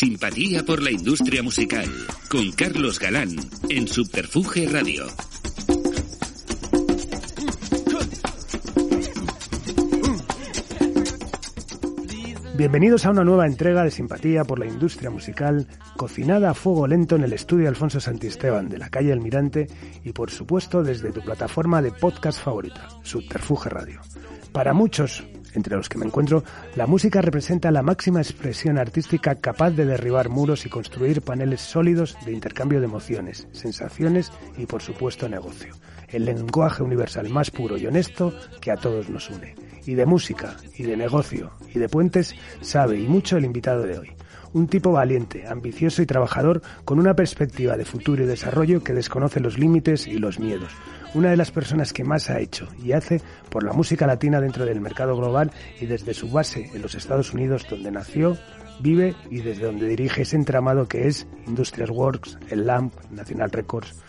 Simpatía por la industria musical, con Carlos Galán, en Subterfuge Radio. Bienvenidos a una nueva entrega de Simpatía por la industria musical, cocinada a fuego lento en el estudio Alfonso Santisteban de la calle Almirante y por supuesto desde tu plataforma de podcast favorita, Subterfuge Radio. Para muchos, entre los que me encuentro, la música representa la máxima expresión artística capaz de derribar muros y construir paneles sólidos de intercambio de emociones, sensaciones y por supuesto negocio. El lenguaje universal más puro y honesto que a todos nos une y de música, y de negocio, y de puentes, sabe y mucho el invitado de hoy. Un tipo valiente, ambicioso y trabajador con una perspectiva de futuro y desarrollo que desconoce los límites y los miedos. Una de las personas que más ha hecho y hace por la música latina dentro del mercado global y desde su base en los Estados Unidos donde nació, vive y desde donde dirige ese entramado que es Industrial Works, el LAMP, National Records.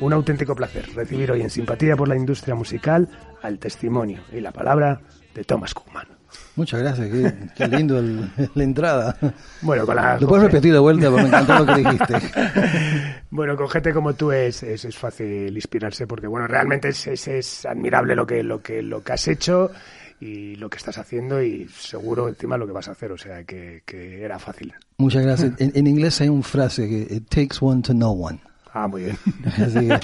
Un auténtico placer recibir hoy en Simpatía por la Industria Musical al testimonio y la palabra de Thomas Cookman. Muchas gracias, qué, lindo la entrada. Bueno, con la, Lo puedes repetir de vuelta porque me encantó lo que dijiste. bueno, con gente como tú es, es, fácil inspirarse porque, bueno, realmente es, es, admirable lo que, lo, que, lo que has hecho y lo que estás haciendo y seguro encima lo que vas a hacer, o sea que, que era fácil. Muchas gracias. En, en, inglés hay una frase que it takes one to know one. Ah, muy bien.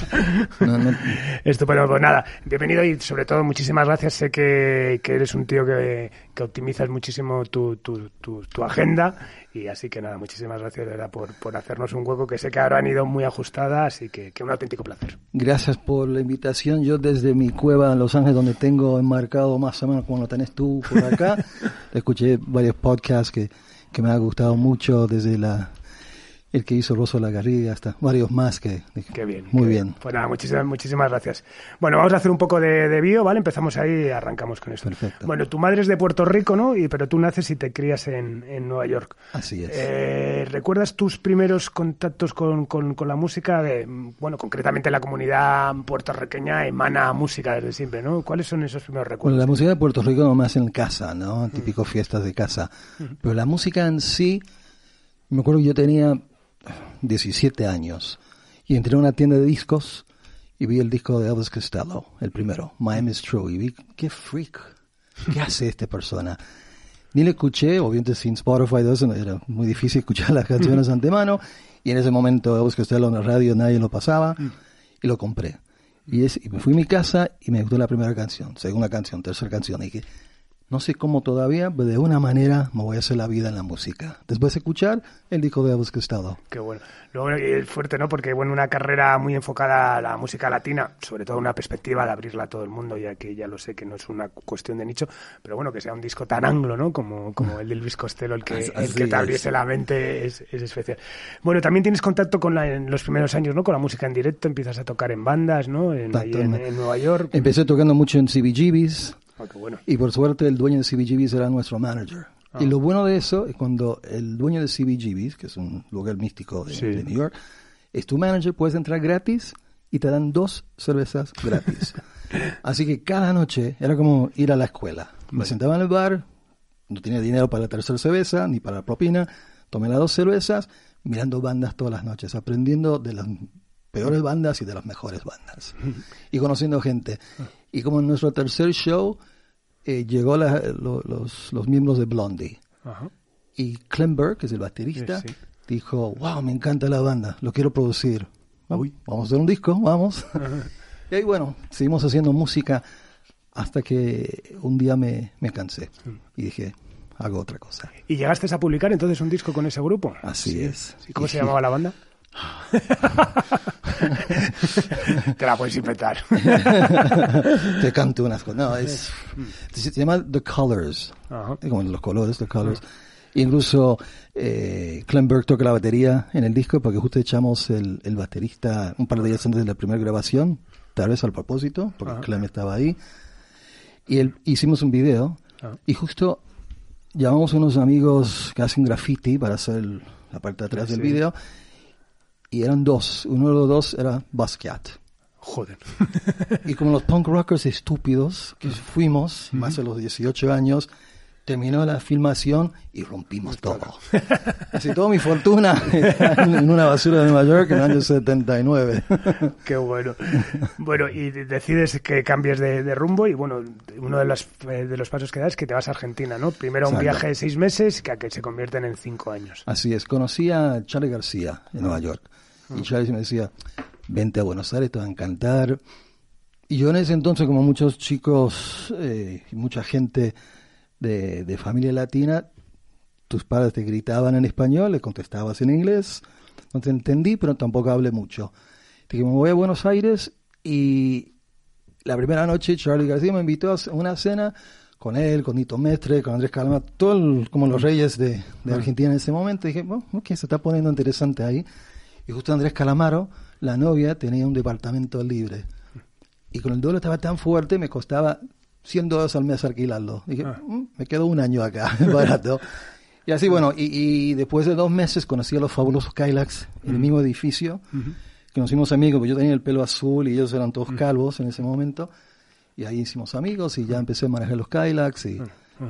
Estupendo, pues nada, bienvenido y sobre todo muchísimas gracias. Sé que, que eres un tío que, que optimizas muchísimo tu, tu, tu, agenda y así que nada, muchísimas gracias de verdad por, por hacernos un hueco que sé que ahora han ido muy ajustadas, así que, que un auténtico placer. Gracias por la invitación. Yo desde mi cueva en Los Ángeles, donde tengo enmarcado más o menos como lo tenés tú por acá, escuché varios podcasts que, que me han gustado mucho desde la el que hizo Rosso La Garriga, hasta varios más que... Qué bien. Muy bien. Pues nada, muchísimas, muchísimas gracias. Bueno, vamos a hacer un poco de, de bio, ¿vale? Empezamos ahí y arrancamos con esto. Perfecto. Bueno, tu madre es de Puerto Rico, ¿no? Y, pero tú naces y te crías en, en Nueva York. Así es. Eh, ¿Recuerdas tus primeros contactos con, con, con, la música? De, bueno, concretamente la comunidad puertorriqueña emana música desde siempre, ¿no? ¿Cuáles son esos primeros recuerdos? Bueno, la música de Puerto Rico nomás en casa, ¿no? Típico fiestas de casa. Pero la música en sí, me acuerdo que yo tenía 17 años y entré a una tienda de discos y vi el disco de Elvis Costello, el primero, My is True, y vi, qué freak, ¿qué hace esta persona? Ni le escuché, obviamente sin Spotify, era muy difícil escuchar las canciones antemano, y en ese momento Elvis Costello en la radio nadie lo pasaba, y lo compré. Y, y me fui a mi casa y me gustó la primera canción, segunda canción, tercera canción, y dije, no sé cómo todavía, pero de una manera me voy a hacer la vida en la música. Después de escuchar el disco de Elvis Costello. Qué bueno. Luego es fuerte, ¿no? Porque, bueno, una carrera muy enfocada a la música latina, sobre todo una perspectiva de abrirla a todo el mundo, ya que ya lo sé que no es una cuestión de nicho, pero bueno, que sea un disco tan anglo, ¿no? Como, como el de Elvis Costello, el que, el que te abriese la mente es, es, especial. Bueno, también tienes contacto con la, en los primeros años, ¿no? Con la música en directo, empiezas a tocar en bandas, ¿no? En, en, en Nueva York. Empecé tocando mucho en CBGBs. Ah, qué bueno. Y por suerte el dueño de CBGBs era nuestro manager. Ah. Y lo bueno de eso es cuando el dueño de CBGBs, que es un lugar místico de, Sí. de New York, es tu manager, puedes entrar gratis y te dan dos cervezas gratis. Así que cada noche era como ir a la escuela. Me sentaba en el bar, no tenía dinero para la tercera cerveza ni para la propina, tomé las dos cervezas, mirando bandas todas las noches, aprendiendo de las peores bandas y de las mejores bandas. Y conociendo gente. Y como en nuestro tercer show, eh, llegó la- lo- los, los miembros de Blondie. Ajá. Y Clem Burke, que es el baterista, Sí, sí. dijo, wow, me encanta la banda, lo quiero producir. Vamos, Uy. vamos a hacer un disco, vamos. y ahí bueno, seguimos haciendo música hasta que un día me, me cansé y dije, hago otra cosa. ¿Y llegaste a publicar entonces un disco con ese grupo? Así es. ¿Y cómo se llamaba la banda? Te la puedes inventar. Te canto unas cosas. No, es, se llama The Colors. Ajá. como los colores, The Colors. Incluso eh, Clem Burke toca la batería en el disco porque justo echamos el, el baterista un par de días antes de la primera grabación, tal vez al propósito, porque Ajá. Clem estaba ahí. Y el- hicimos un video Ajá. y justo llamamos a unos amigos que hacen graffiti para hacer la parte de atrás del Sí. video y eran dos. Uno de los dos era Basquiat. Joder. Y como los punk rockers estúpidos que fuimos, más de los 18 años, terminó la filmación y rompimos todo. Casi toda mi fortuna en una basura de Nueva York en el año 79. Qué bueno. Bueno, y decides que cambies de, rumbo y bueno, uno de los, eh, de los pasos que das es que te vas a Argentina, ¿no? Primero un viaje de seis meses que, a que se convierten en cinco años. Así es. Conocí a Charlie García en Nueva York. Y Charlie me decía, vente a Buenos Aires, te va a encantar. Y yo en ese entonces, como muchos chicos eh, y mucha gente de, familia latina, tus padres te gritaban en español, le contestabas en inglés, no te entendí, pero tampoco hablé mucho. Dije, me voy a Buenos Aires y la primera noche Charlie García me invitó a una cena con él, con Nito Mestre, con Andrés Calamaro, todos como los reyes de, Argentina en ese momento. dije, bueno, ok, se está poniendo interesante ahí. Y justo Andrés Calamaro, la novia, tenía un departamento libre. Y con el dólar estaba tan fuerte, me costaba 100 dólares al mes alquilarlo. Dije, ah. mm, me quedo un año acá, barato. y así, bueno, y, después de dos meses conocí a los fabulosos Kylax en el mismo edificio, que nos hicimos amigos, porque yo tenía el pelo azul y ellos eran todos calvos en ese momento. Y ahí hicimos amigos y ya empecé a manejar los Kylax y,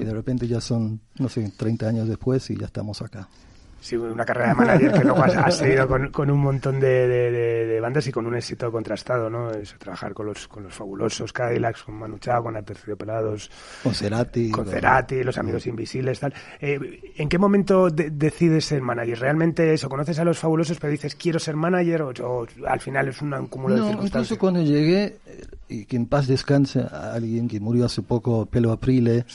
y de repente ya son, no sé, 30 años después y ya estamos acá. Sí, una carrera de manager que luego has, seguido con, un montón de, bandas y con un éxito contrastado, ¿no? Eso, trabajar con los, con los fabulosos Cadillacs, con Manu Chao, con Aterciopelados, con Cerati, con Cerati, Los Amigos Invisibles, tal. Eh, ¿En qué momento decides ser manager? ¿Realmente eso? ¿Conoces a los fabulosos pero dices quiero ser manager o, al final es un cúmulo de circunstancias? Incluso cuando llegué, eh, y que en paz descanse a alguien que murió hace poco, Pelo Aprile,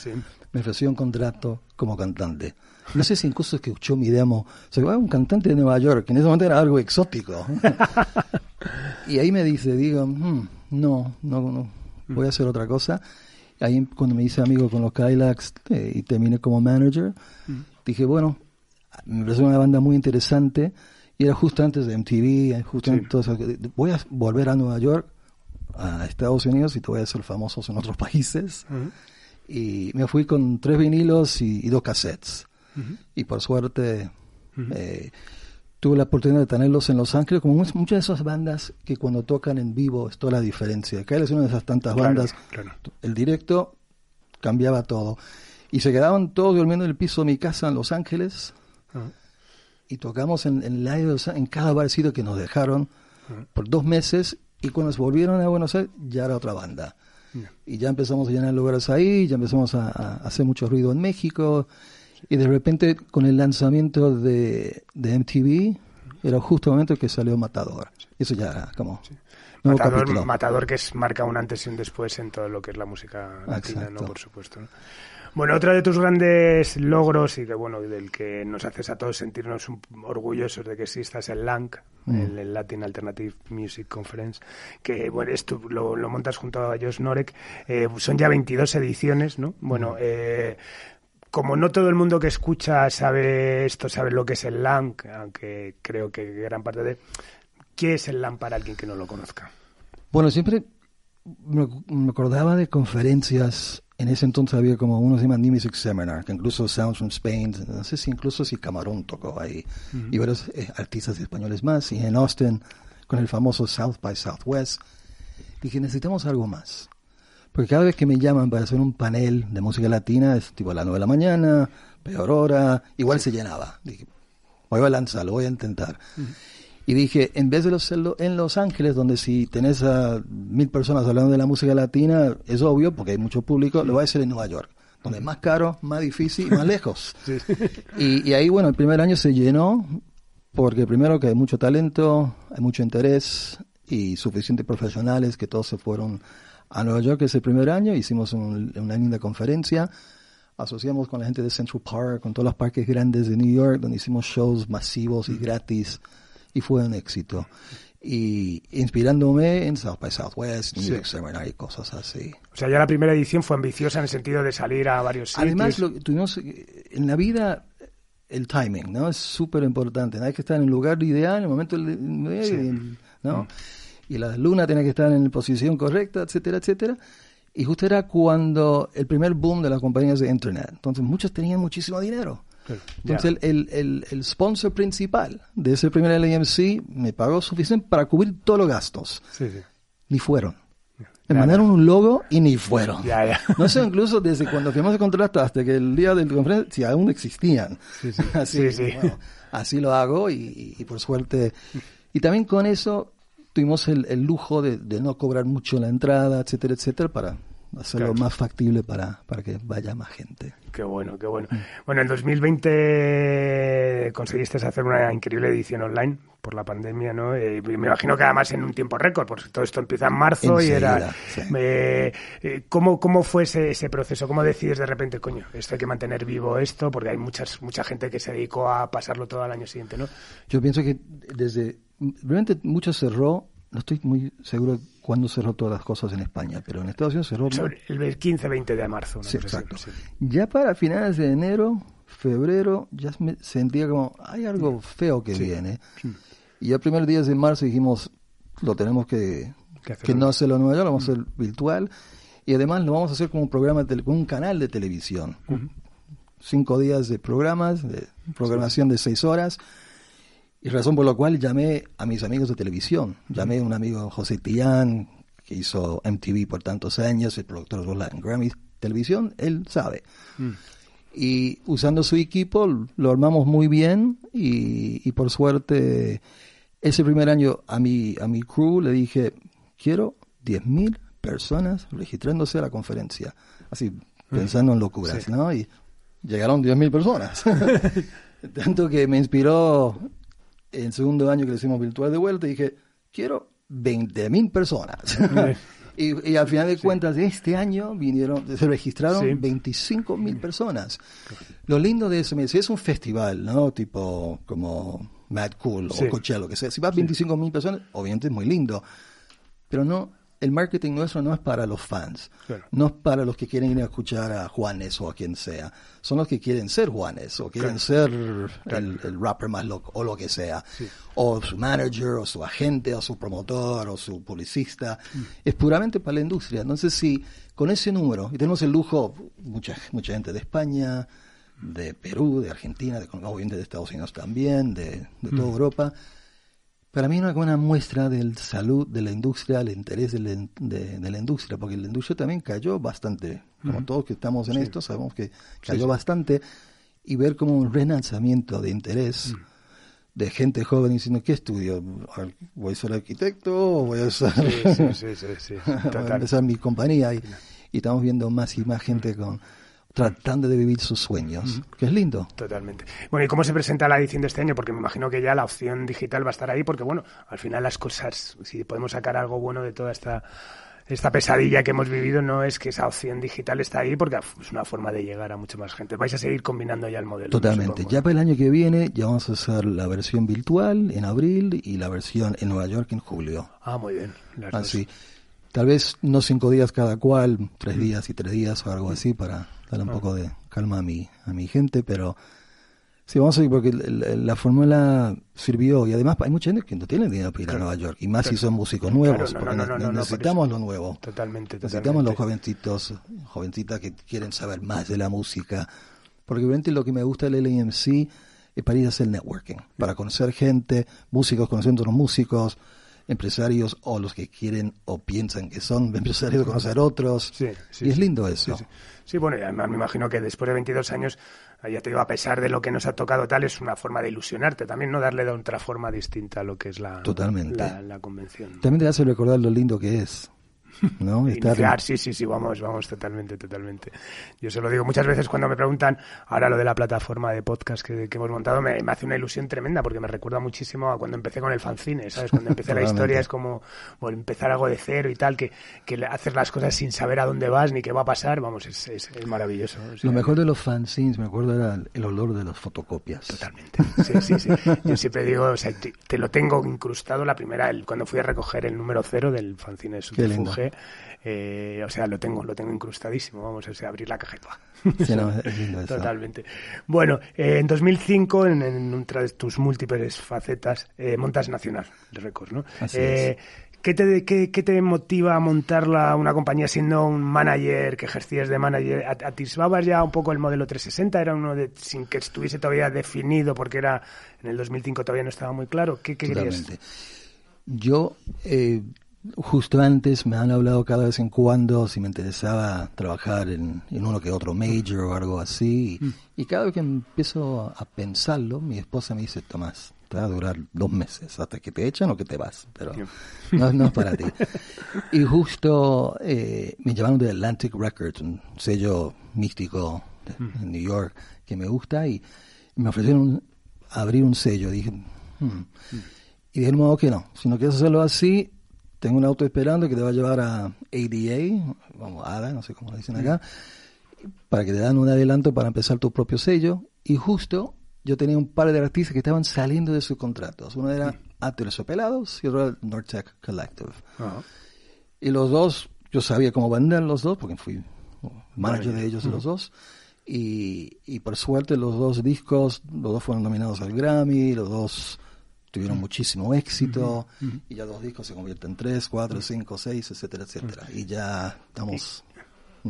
me ofreció un contrato como cantante. No sé si incluso escuchó mi demo. Se va un cantante de Nueva York, que en ese momento era algo exótico. y ahí me dice, digo, hmm, no, no, no, voy a hacer otra cosa. Ahí cuando me hice amigo con los Kylax eh, y terminé como manager, dije, bueno, me pareció una banda muy interesante y era justo antes de MTV, justo entonces, voy a volver a Nueva York, a Estados Unidos y te voy a hacer famosos en otros países. Y me fui con tres vinilos y dos cassettes. Y por suerte eh, tuve la oportunidad de tenerlos en Los Ángeles, como muchas de esas bandas que cuando tocan en vivo es toda la diferencia. Que es una de esas tantas bandas. El directo cambiaba todo. Y se quedaban todos durmiendo en el piso de mi casa en Los Ángeles. Ah. Y tocamos en, en, en cada barcito que nos dejaron ah. por dos meses. Y cuando nos volvieron a Buenos Aires, ya era otra banda. Y ya empezamos a llenar lugares ahí, ya empezamos a hacer mucho ruido en México. Y de repente, con el lanzamiento de, de MTV, era justo el momento que salió Matador. Eso ya era como... Matador, Matador, que es marca un antes y un después en todo lo que es la música latina, ¿no? Por supuesto. Bueno, otro de tus grandes logros y que bueno, del que nos haces a todos sentirnos orgullosos de que existas el LANC, mm. el, Latin Alternative Music Conference, que bueno, esto lo, montas junto a Josh Norek, eh, son ya 22 ediciones, ¿no? Bueno, mm. eh, como no todo el mundo que escucha sabe esto, sabe lo que es el LAN, aunque creo que gran parte de... ¿Qué es el LAN para alguien que no lo conozca? Bueno, siempre me, acordaba de conferencias, en ese entonces había como uno se llama New Music Seminar, que incluso Sounds from Spain, no sé si incluso si Camarón tocó ahí, y varios eh, artistas españoles más, y en Austin con el famoso South by Southwest, dije, necesitamos algo más. Porque cada vez que me llaman para hacer un panel de música latina, es tipo a las 9 de la mañana, peor hora, igual se llenaba. Dije, voy a lanzarlo, voy a intentar. Y dije, en vez de hacerlo en Los Ángeles, donde si tenés a mil personas hablando de la música latina, es obvio, porque hay mucho público, lo voy a hacer en Nueva York, donde es más caro, más difícil y más lejos. Y, y ahí, bueno, el primer año se llenó, porque primero que hay mucho talento, hay mucho interés y suficientes profesionales que todos se fueron a Nueva York ese primer año, hicimos una linda conferencia, asociamos con la gente de Central Park, con todos los parques grandes de New York, donde hicimos shows masivos y gratis, y fue un éxito. Y inspirándome en South by Southwest, New York Seminar y cosas así. O sea, ya la primera edición fue ambiciosa en el sentido de salir a varios sitios. Además, tuvimos, en la vida el timing, ¿no? Es súper importante. Hay que estar en el lugar ideal, en el momento ideal, ¿no? Mm y la luna tiene que estar en la posición correcta, etcétera, etcétera. Y justo era cuando el primer boom de las compañías de Internet. Entonces muchos tenían muchísimo dinero. Entonces el, el, el, sponsor principal de ese primer LAMC me pagó suficiente para cubrir todos los gastos. Sí, sí. Ni fueron. Me mandaron un logo y ni fueron. No sé, incluso desde cuando firmamos el contrato hasta que el día de la conferencia, si aún existían. Sí, sí. Así, Sí, sí. bueno, así lo hago y, y por suerte. Y también con eso tuvimos el, el lujo de, de no cobrar mucho la entrada, etcétera, etcétera, para hacerlo Claro. más factible para, para que vaya más gente. Qué bueno, qué bueno. Bueno, en 2020 conseguiste hacer una increíble edición online por la pandemia, ¿no? Eh, me imagino que además en un tiempo récord, porque todo esto empieza en marzo y era... Sí. Eh, eh, ¿cómo, ¿Cómo fue ese, ese proceso? ¿Cómo decides de repente, coño, esto hay que mantener vivo esto? Porque hay muchas, mucha gente que se dedicó a pasarlo todo al año siguiente, ¿no? Yo pienso que desde. Realmente mucho cerró. No estoy muy seguro de cuándo cerró todas las cosas en España, pero en Estados Unidos cerró. Sobre el 15-20 de marzo. una Sí, exacto. sí. Ya para finales de enero, febrero, ya me sentía como, hay algo feo que Sí. viene. Y ya primeros días de marzo dijimos, lo tenemos que, Que no hacerlo en Nueva York, lo vamos a hacer virtual. Y además lo vamos a hacer como un programa, de tele- como un canal de televisión. Cinco días de programas, de programación de seis horas. Y razón por la cual llamé a mis amigos de televisión. Llamé a un amigo José Tillán, que hizo MTV por tantos años, el productor de los Latin Grammy Televisión, él sabe. Y usando su equipo lo armamos muy bien y, y por suerte ese primer año a mi, a mi crew le dije, quiero 10.000 personas registrándose a la conferencia. Así, pensando en locuras, Sí. ¿no? Y llegaron 10.000 personas. Tanto que me inspiró el segundo año que lo hicimos virtual de vuelta, dije, quiero 20.000 personas. y, y al final de cuentas, este año vinieron, se registraron Sí. 25.000 personas. Lo lindo de eso, mira, si es un festival, ¿no? Tipo como Mad Cool o Coachella, lo que sea, si vas 25.000 personas, obviamente es muy lindo. Pero no, el marketing nuestro no es para los fans. Claro. No es para los que quieren ir a escuchar a Juanes o a quien sea. Son los que quieren ser Juanes o quieren ser el, el rapper más loco o lo que sea. O su manager o su agente o su promotor o su publicista. Es puramente para la industria. Entonces, si con ese número, y tenemos el lujo, mucha, mucha gente de España, de Perú, de Argentina, de, obviamente de Estados Unidos también, de, de toda Europa. Para mí es una buena muestra del salud de la industria, el interés de la, de, de la industria, porque la industria también cayó bastante, como todos que estamos en esto, sabemos que cayó bastante, y ver como un relanzamiento de interés de gente joven diciendo, ¿qué estudio? ¿Voy a ser arquitecto o voy a ser... Sí, sí, sí, sí, sí, voy a empezar mi compañía? Y, y estamos viendo más y más gente con tratando de vivir sus sueños, que es lindo. Totalmente. Bueno, ¿y cómo se presenta la edición de este año? Porque me imagino que ya la opción digital va a estar ahí, porque bueno, al final las cosas, si podemos sacar algo bueno de toda esta esta pesadilla que hemos vivido, no es que esa opción digital está ahí, porque es una forma de llegar a mucha más gente. Vais a seguir combinando ya el modelo. Totalmente. Ya para el año que viene ya vamos a hacer la versión virtual en abril y la versión en Nueva York en julio. Ah, muy bien. dos. Así. Tal vez no cinco días cada cual, tres días y tres días o algo así para darle un poco de calma a mi, a mi gente, pero sí, vamos a ir porque el- la fórmula sirvió. Y además hay mucha gente que no tiene dinero para ir a Nueva York y más si son músicos nuevos, Claro, no, porque no, no, necesitamos lo nuevo. Totalmente, Necesitamos los jovencitos, jovencitas que quieren saber más de la música. Porque obviamente lo que me gusta del LAMC es para ir a hacer networking, para conocer gente, músicos conociendo otros músicos, empresarios o los que quieren o piensan que son empresarios conocer otros. Sí, sí, y es lindo eso. Sí, sí. Sí, bueno, y además me imagino que después de 22 años, ya te digo, a pesar de lo que nos ha tocado tal, es una forma de ilusionarte también, ¿no? Darle de otra forma distinta a lo que es la, Totalmente. la, la convención. También te hace recordar lo lindo que es. ¿No? Estar Iniciar, sí, sí, sí, vamos, vamos, totalmente, totalmente. Yo se lo digo muchas veces cuando me preguntan ahora lo de la plataforma de podcast que, que hemos montado, me, me hace una ilusión tremenda porque me recuerda muchísimo a cuando empecé con el fanzine, ¿sabes? Cuando empecé la historia es como bueno, empezar algo de cero y tal, que, que haces las cosas sin saber a dónde vas ni qué va a pasar, vamos, es, es, es maravilloso. o sea, Lo mejor de los fanzines, me acuerdo, era el- el olor de las fotocopias. Totalmente. Sí, sí, sí. Yo siempre digo, o sea, te, te lo tengo incrustado la primera, el, cuando fui a recoger el número cero del fanzine de Eh, o sea, lo tengo, lo tengo incrustadísimo, vamos, o sea, abrir la cajeta. Sí, no, es lindo eso. Totalmente. Bueno, eh, en 2005, en, en tus múltiples facetas, eh, montas Nacional de Records, ¿no? Así ¿Qué te, qué, qué te motiva a montar la- una compañía siendo un manager que ejercías de manager? ¿At- ¿Atisbabas ya un poco el modelo 360? ¿Era uno de, sin que estuviese todavía definido porque era en el 2005 todavía no estaba muy claro? ¿Qué, qué querías? Yo, eh, justo antes me han hablado cada vez en cuando si me interesaba trabajar en, uno que otro major o algo así. Mm. Y, cada vez que empiezo a pensarlo, mi esposa me dice, Tomás, te va a durar dos meses hasta que te echan o que te vas, pero no, es para ti. Y justo eh, me llamaron de Atlantic Records, un sello místico mm. en New York que me gusta y me ofrecieron abrir un sello. Dije, hmm". mm. y de modo que no, si no quieres hacerlo así, tengo un auto esperando que te va a llevar a ADA, vamos, ADA, no sé cómo lo dicen acá, para que te dan un adelanto para empezar tu propio sello. Y justo yo tenía un par de artistas que estaban saliendo de sus contratos. Uno era Pelados y otro era Nortec Collective. Y los dos, yo sabía cómo vender los dos, porque fui manager de ellos de los dos. Y, y por suerte los dos discos, los dos fueron nominados al Grammy, los dos tuvieron muchísimo éxito y ya dos discos se convierten en tres, cuatro, cinco, seis, etcétera, etcétera. Y ya estamos...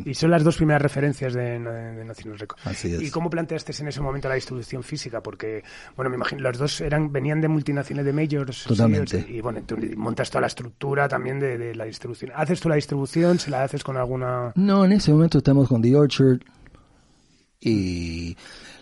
Y son las dos primeras referencias de, de National Records. Así es. ¿Y cómo planteaste en ese momento la distribución física? Porque, bueno, me imagino, los dos eran venían de multinacionales de majors. Totalmente. y bueno, tú montas toda la estructura también de, de, la distribución. ¿Haces tú la distribución? ¿Se la haces con alguna...? No, en ese momento estamos con The Orchard y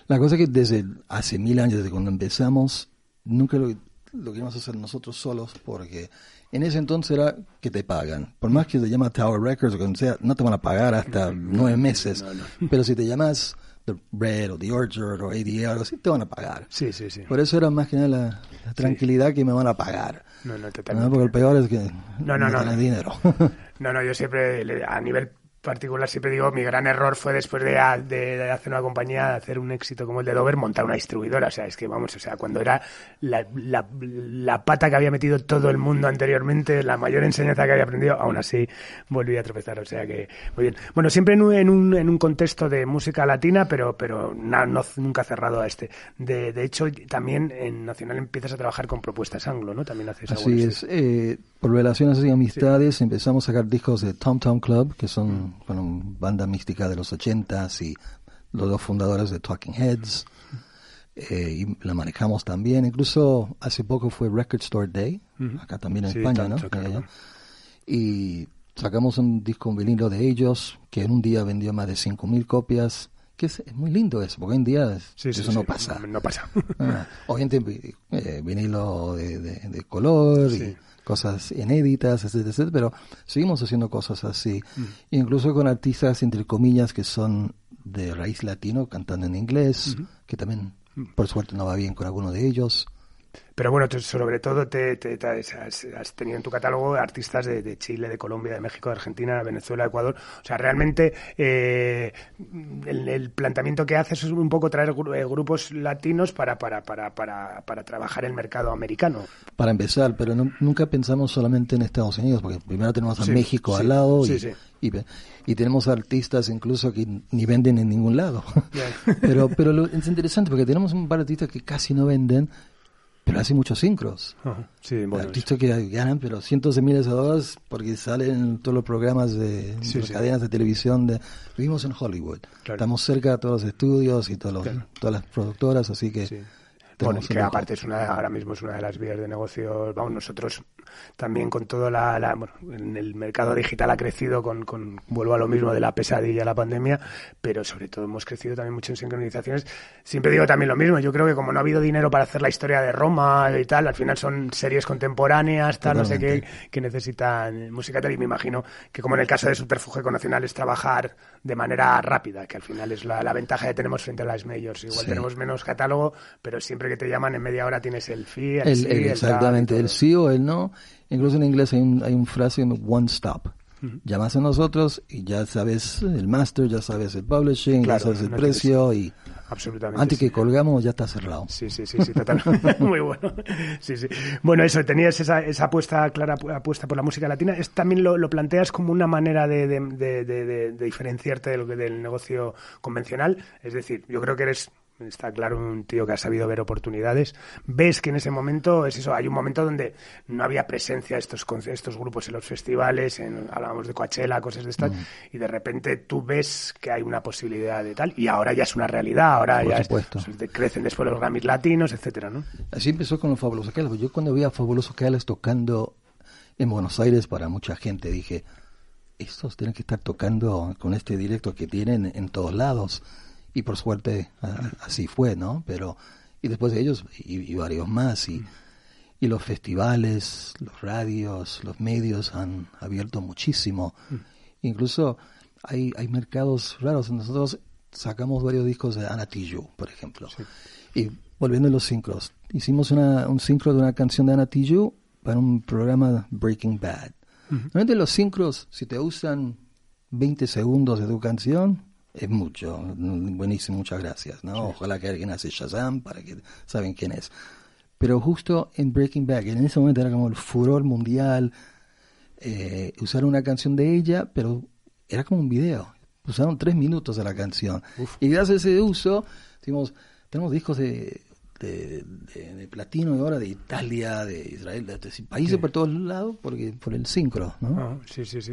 la cosa es que desde hace mil años, desde cuando empezamos, nunca lo lo que íbamos a hacer nosotros solos porque en ese entonces era que te pagan. Por más que te llama Tower Records o que sea, no te van a pagar hasta nueve meses. Pero si te llamas The Red o The Orchard o ADA o algo así, te van a pagar. Sí, sí, sí. Por eso era más que nada la, tranquilidad que me van a pagar. No, no, totalmente. Porque el peor es que no, no, no, no, dinero. no, no, yo siempre a nivel particular siempre digo, mi gran error fue después de, de, hacer una compañía, de hacer un éxito como el de Dover, montar una distribuidora. O sea, es que vamos, o sea, cuando era la, la, pata que había metido todo el mundo anteriormente, la mayor enseñanza que había aprendido, aún así volví a tropezar. O sea que, muy bien. Bueno, siempre en un, en un, en un contexto de música latina, pero, pero no, nunca cerrado a este. De, de hecho, también en Nacional empiezas a trabajar con propuestas anglo, ¿no? También haces Así es. Eh, por relaciones y amistades empezamos a sacar discos de Tom Tom Club, que son bueno, banda mística de los ochentas y los dos fundadores de Talking Heads. Eh, y la manejamos también. Incluso hace poco fue Record Store Day, acá también en España, ¿no? y sacamos un disco vinilo de ellos que en un día vendió más de 5.000 copias. Que es, muy lindo eso, porque hoy en día eso no pasa. No pasa. Ah, hoy en día eh, vinilo de, de, color y cosas inéditas, etcétera, etcétera, pero seguimos haciendo cosas así, mm. incluso con artistas, entre comillas, que son de raíz latino, cantando en inglés, que también, mm. por suerte, no va bien con alguno de ellos. Pero bueno, sobre todo te, has, tenido en tu catálogo artistas de, Chile, de Colombia, de México, de Argentina, Venezuela, Ecuador. O sea, realmente eh, el, planteamiento que haces es un poco traer eh, grupos latinos para, para, para, para, para trabajar el mercado americano. Para empezar, pero nunca pensamos solamente en Estados Unidos, porque primero tenemos a México al lado y, y, tenemos artistas incluso que ni venden en ningún lado. pero pero es interesante porque tenemos un par de artistas que casi no venden pero hace muchos sincros. sí, bueno, Artistas que ganan pero cientos de miles de dólares porque salen en todos los programas de, cadenas de televisión. De, vivimos en Hollywood. Estamos cerca de todos los estudios y todos todas las productoras, así que... Bueno, que aparte es una, ahora mismo es una de las vías de negocio. Vamos, nosotros también con todo la, bueno, en el mercado digital ha crecido con, con, vuelvo a lo mismo de la pesadilla, la pandemia, pero sobre todo hemos crecido también mucho en sincronizaciones. Siempre digo también lo mismo, yo creo que como no ha habido dinero para hacer la historia de Roma y tal, al final son series contemporáneas, tal, no sé qué, que necesitan música tal, y me imagino que como en el caso de Superfuge con Nacional es trabajar de manera rápida, que al final es la, ventaja que tenemos frente a las majors. Igual tenemos menos catálogo, pero siempre que te llaman en media hora tienes el fee, el, sí, Exactamente, el, sí o el no. Incluso en inglés hay un, hay un frase one stop. Llamas a nosotros y ya sabes el master, ya sabes el publishing, ya sabes el precio y absolutamente. Antes que colgamos ya está cerrado. Sí, sí, sí, sí totalmente. Muy bueno. Sí, sí. Bueno, eso, tenías esa, esa apuesta clara, apuesta por la música latina. ¿Es, también lo, lo, planteas como una manera de, de, de, de, diferenciarte de lo que del negocio convencional. Es decir, yo creo que eres está claro un tío que ha sabido ver oportunidades. Ves que en ese momento es eso, hay un momento donde no había presencia de estos, estos grupos en los festivales, en, hablábamos de Coachella, cosas de estas, mm. y de repente tú ves que hay una posibilidad de tal, y ahora ya es una realidad, ahora ya crecen después los Grammys latinos, etcétera, ¿no? Así empezó con los Fabulosos Cales. Yo cuando vi a Fabulosos Cales tocando en Buenos Aires para mucha gente. Dije, estos tienen que estar tocando con este directo que tienen en todos lados. Y por suerte así fue, ¿no? Pero, y después de ellos, y, varios más, y, y los festivales, los radios, los medios han abierto muchísimo. Mm. Incluso hay, hay mercados raros. Nosotros sacamos varios discos de Ana Tijoux, por ejemplo. Y volviendo a los sincros, hicimos una, un sincro de una canción de Ana Tijoux para un programa Breaking Bad. Normalmente los sincros, si te usan 20 segundos de tu canción, es mucho. Buenísimo, muchas gracias. ¿no? Ojalá que alguien hace Shazam para que saben quién es. Pero justo en Breaking Bad, en ese momento era como el furor mundial, eh, usaron una canción de ella, pero era como un video. Usaron tres minutos de la canción. Y gracias a ese uso, tenemos, tenemos discos de, de, platino y ahora de Italia, de Israel, de, países por todos lados, porque por el sincro, ¿no? Ah, sí, sí, sí.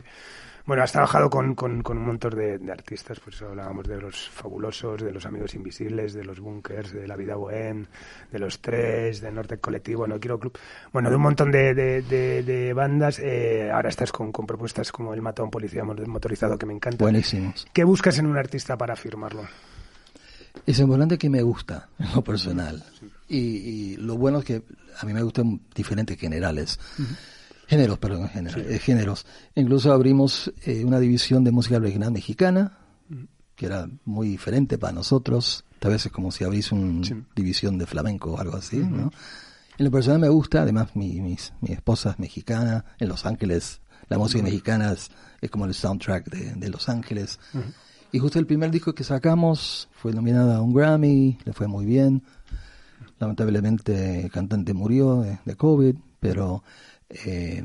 Bueno, has trabajado con, con, un montón de, artistas, por eso hablábamos de los fabulosos, de los amigos invisibles, de los bunkers, de la vida bohem, de los tres, de Norte Colectivo, No Quiero Club, bueno, de un montón de, de, bandas. Eh, ahora estás con, con, propuestas como El Matón Policía Motorizado, que me encanta. Buenísimos. ¿Qué buscas en un artista para firmarlo? Es importante que me gusta, en lo personal. Y, lo bueno es que a mí me gustan diferentes generales. Géneros, perdón, eh, géneros. Incluso abrimos eh, una división de música regional mexicana, que era muy diferente para nosotros. Tal vez es como si abrís una división de flamenco o algo así, ¿no? En lo personal me gusta, además mi, mis, mi esposa es mexicana, en Los Ángeles la música mexicana es, como el soundtrack de, Los Ángeles. Y justo el primer disco que sacamos fue nominado a un Grammy, le fue muy bien. Lamentablemente el cantante murió de, de COVID, pero eh,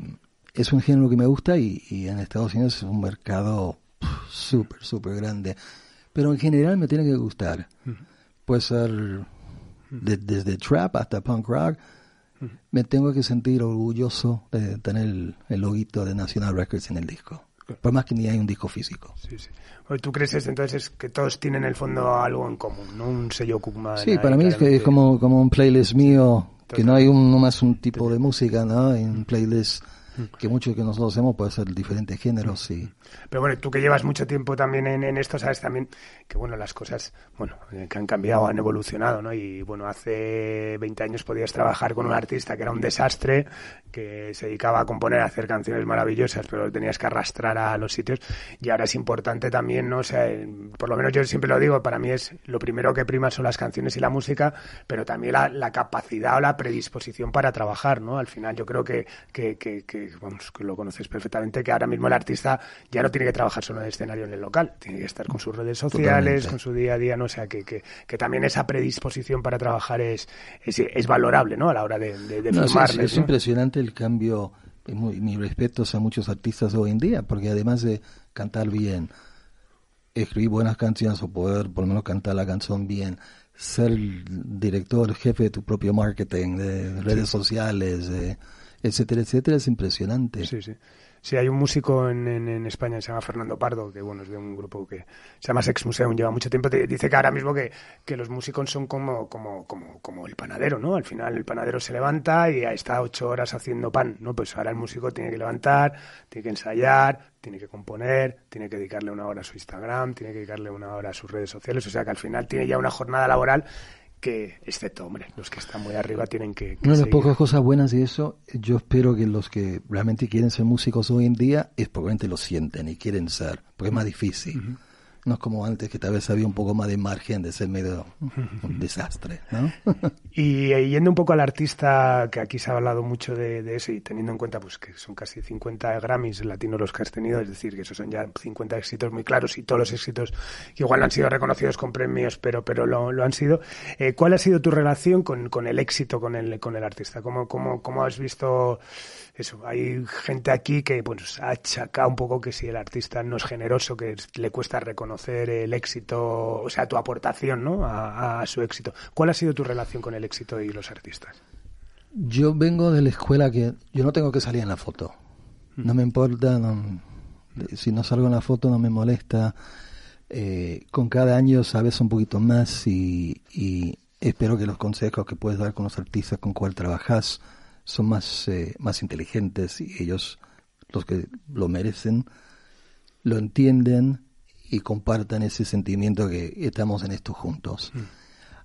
es un género que me gusta y, en Estados Unidos es un mercado súper, súper grande. Pero en general me tiene que gustar. Puede ser desde trap hasta punk rock. Me tengo que sentir orgulloso de tener el, el loguito de National Records en el disco. Por más que ni hay un disco físico. Sí, sí. ¿Tú crees entonces que todos tienen en el fondo algo en común, no un sello Kukma? Sí, para mí es que es como, como un playlist mío que no hay un, no más un tipo de música, ¿no? En playlist que mucho que nosotros hacemos puede ser diferentes géneros y pero bueno tú que llevas mucho tiempo también en, esto sabes también que bueno las cosas bueno eh, que han cambiado han evolucionado no y bueno hace 20 años podías trabajar con un artista que era un desastre que se dedicaba a componer a hacer canciones maravillosas pero tenías que arrastrar a los sitios. Y ahora es importante también no o sea por lo menos yo siempre lo digo para mí es lo primero que prima son las canciones y la música pero también la, capacidad o la predisposición para trabajar no al final yo creo que, que, que vamos, que lo conoces perfectamente, que ahora mismo el artista ya no tiene que trabajar solo en el escenario en el local, tiene que estar con sus redes sociales, con su día a día, no o sea, que, que, también esa predisposición para trabajar es, es, valorable, ¿no? A la hora de, de, Es, impresionante el cambio, y mis respetos a muchos artistas hoy en día, porque además de cantar bien, escribir buenas canciones o poder por lo menos cantar la canción bien, ser director, jefe de tu propio marketing, de redes sociales, de etcétera, etcétera, es impresionante. Sí, sí. Sí, hay un músico en, en, España que se llama Fernando Pardo, que bueno, es de un grupo que se llama Sex Museum, lleva mucho tiempo. dice que ahora mismo que, que los músicos son como, como, como, como el panadero, ¿no? Al final el panadero se levanta y está ocho horas haciendo pan, ¿no? Pues ahora el músico tiene que levantar, tiene que ensayar, tiene que componer, tiene que dedicarle una hora a su Instagram, tiene que dedicarle una hora a sus redes sociales, o sea que al final tiene ya una jornada laboral que, excepto, hombre, los que están muy arriba tienen que... Una de las pocas cosas buenas de eso, yo espero que los que realmente quieren ser músicos hoy en día es porque lo sienten y quieren ser, porque es más difícil. No es como antes, que tal vez había un poco más de margen de ser medio un desastre, ¿no? y yendo un poco al artista, que aquí se ha hablado mucho de, eso, y teniendo en cuenta pues que son casi 50 Grammys latinos los que has tenido, es decir, que esos son ya 50 éxitos muy claros y todos los éxitos que igual han sido reconocidos con premios, pero, pero lo, lo han sido. Eh, ¿Cuál ha sido tu relación con, con el éxito con el, con el artista? ¿Cómo, cómo, cómo has visto eso, hay gente aquí que pues ha achacado un poco que si el artista no es generoso, que le cuesta reconocer el éxito, o sea, tu aportación ¿no? a, su éxito. ¿Cuál ha sido tu relación con el éxito y los artistas? Yo vengo de la escuela que yo no tengo que salir en la foto. No me importa, si no salgo en la foto no me molesta. Eh, con cada año sabes un poquito más y, y espero que los consejos que puedes dar con los artistas con cual trabajas son más, eh, más inteligentes y ellos, los que lo merecen, lo entienden y compartan ese sentimiento que estamos en esto juntos. Mm.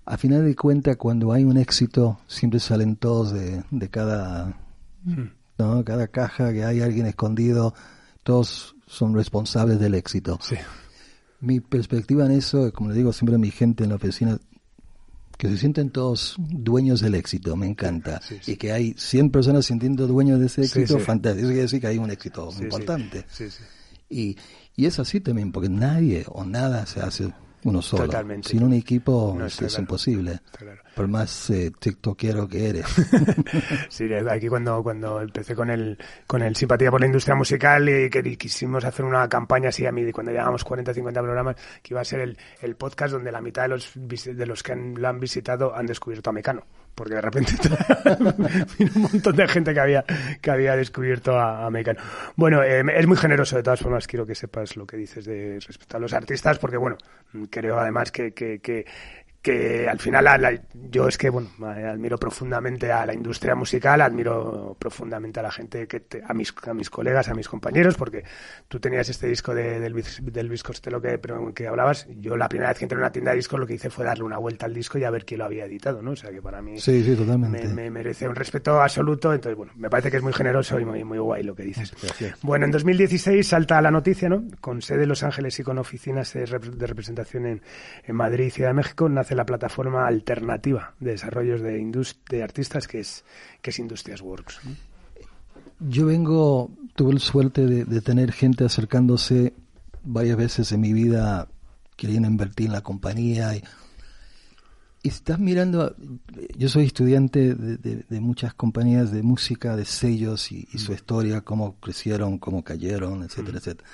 A final de cuentas, cuando hay un éxito, siempre salen todos de, de cada, mm. ¿no? cada caja, que hay alguien escondido, todos son responsables del éxito. Mi perspectiva en eso, como le digo siempre a mi gente en la oficina, que se sienten todos dueños del éxito, me encanta. Y que hay 100 personas sintiendo dueños de ese éxito, fantástico. Eso quiere decir que hay un éxito importante. Y, y es así también, porque nadie o nada se hace uno solo. Totalmente. Sin un equipo es, imposible. Por más eh, tiktokero que eres. sí, aquí cuando, cuando empecé con el, con el Simpatía por la Industria Musical y que quisimos hacer una campaña así a mí, cuando llevábamos 40 50 programas, que iba a ser el, el podcast donde la mitad de los, de los que lo han visitado han descubierto a Mecano porque de repente vino un montón de gente que había, que había descubierto a, a Mecano. Bueno, eh, es muy generoso de todas formas, quiero que sepas lo que dices de respecto a los artistas, porque bueno, creo además que, que, que que al final yo es que bueno admiro profundamente a la industria musical admiro profundamente a la gente que a mis a mis colegas a mis compañeros porque tú tenías este disco de, del del Luis Costello que que hablabas. Yo la primera vez que entré en una tienda de discos lo que hice fue darle una vuelta al disco y a ver quién lo había editado no o sea que para mí sí, sí, totalmente. Me, merece un respeto absoluto. Entonces bueno me parece que es muy generoso y muy muy guay lo que dices. Bueno en 2016 salta la noticia no con sede en Los Ángeles y con oficinas de, representación en, en Madrid y Ciudad de México nace la plataforma alternativa de desarrollos de, de artistas que es, que es Industrias Works. Yo vengo, tuve la suerte de, tener gente acercándose varias veces en mi vida queriendo invertir en la compañía y, estás mirando, yo soy estudiante de, muchas compañías de música, de sellos y, su historia, cómo crecieron, cómo cayeron, etcétera, etcétera.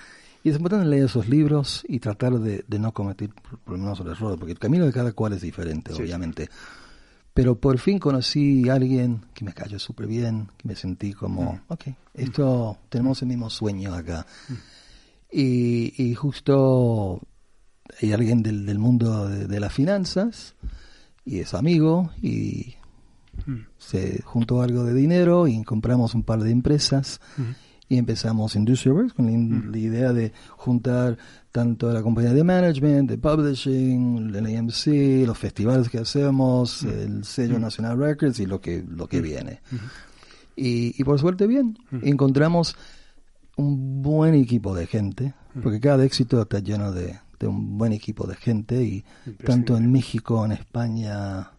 Y es importante leer esos libros y tratar de, no cometer por lo menos el error, porque el camino de cada cual es diferente, obviamente. Pero por fin conocí a alguien que me cayó súper bien, que me sentí como, mm. ok, esto, tenemos el mismo sueño acá. Mm. Y, justo hay alguien del, del mundo de, las finanzas y es amigo y mm. se juntó algo de dinero y compramos un par de empresas y empezamos Industria Works con la, idea de juntar tanto la compañía de management, de publishing, el AMC, los festivales que hacemos, el sello. National Records y lo que, lo que viene. Y, y, por suerte bien, encontramos un buen equipo de gente, porque cada éxito está lleno de, de un buen equipo de gente y tanto en México, en España,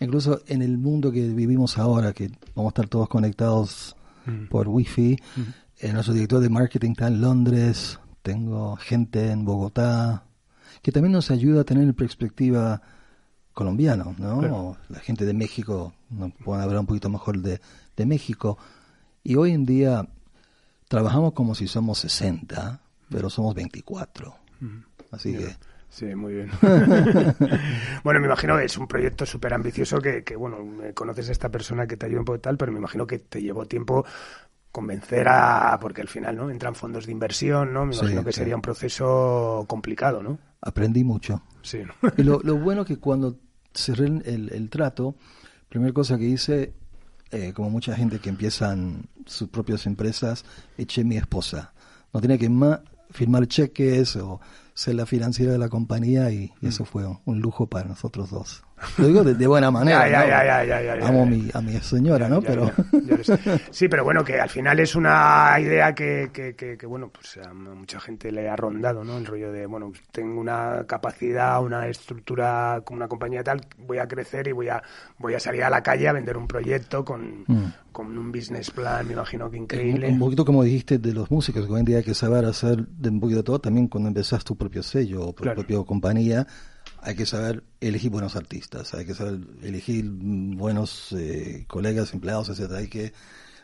incluso en el mundo que vivimos ahora, que vamos a estar todos conectados Mm. por wifi. Mm. nuestro director de marketing está en Londres, tengo gente en Bogotá, que también nos ayuda a tener perspectiva colombiano, ¿no? La gente de México, nos pueden hablar un poquito mejor de, de México. Y hoy en día trabajamos como si somos 60, pero somos 24. Así que Sí, muy bien. bueno, me imagino que es un proyecto súper ambicioso que, que, bueno, conoces a esta persona que te ayuda un poco tal, pero me imagino que te llevó tiempo convencer a, porque al final, ¿no? Entran fondos de inversión, ¿no? Me imagino que sería un proceso complicado, ¿no? Aprendí mucho. Sí. Y lo, lo bueno que cuando cerré el, el trato, primera cosa que hice, eh, como mucha gente que empiezan sus propias empresas, eché mi esposa. No tenía que más firmar cheques o ser la financiera de la compañía y, eso fue un, lujo para nosotros dos. Lo digo de, buena manera. Amo mi, a mi señora, ¿no? pero sí, pero bueno, que al final es una idea que, que, que, bueno, pues a mucha gente le ha rondado, ¿no? El rollo de, bueno, tengo una capacidad, una estructura como una compañía tal, voy a crecer y voy a, voy a salir a la calle a vender un proyecto con, mm. con un business plan, me imagino que increíble. Un, poquito como dijiste de los músicos, que hoy en día hay que saber hacer de un poquito de todo, también cuando empezás tu propio sello o tu propia compañía hay que saber elegir buenos artistas, hay que saber elegir buenos eh, colegas, empleados, etcétera. Hay que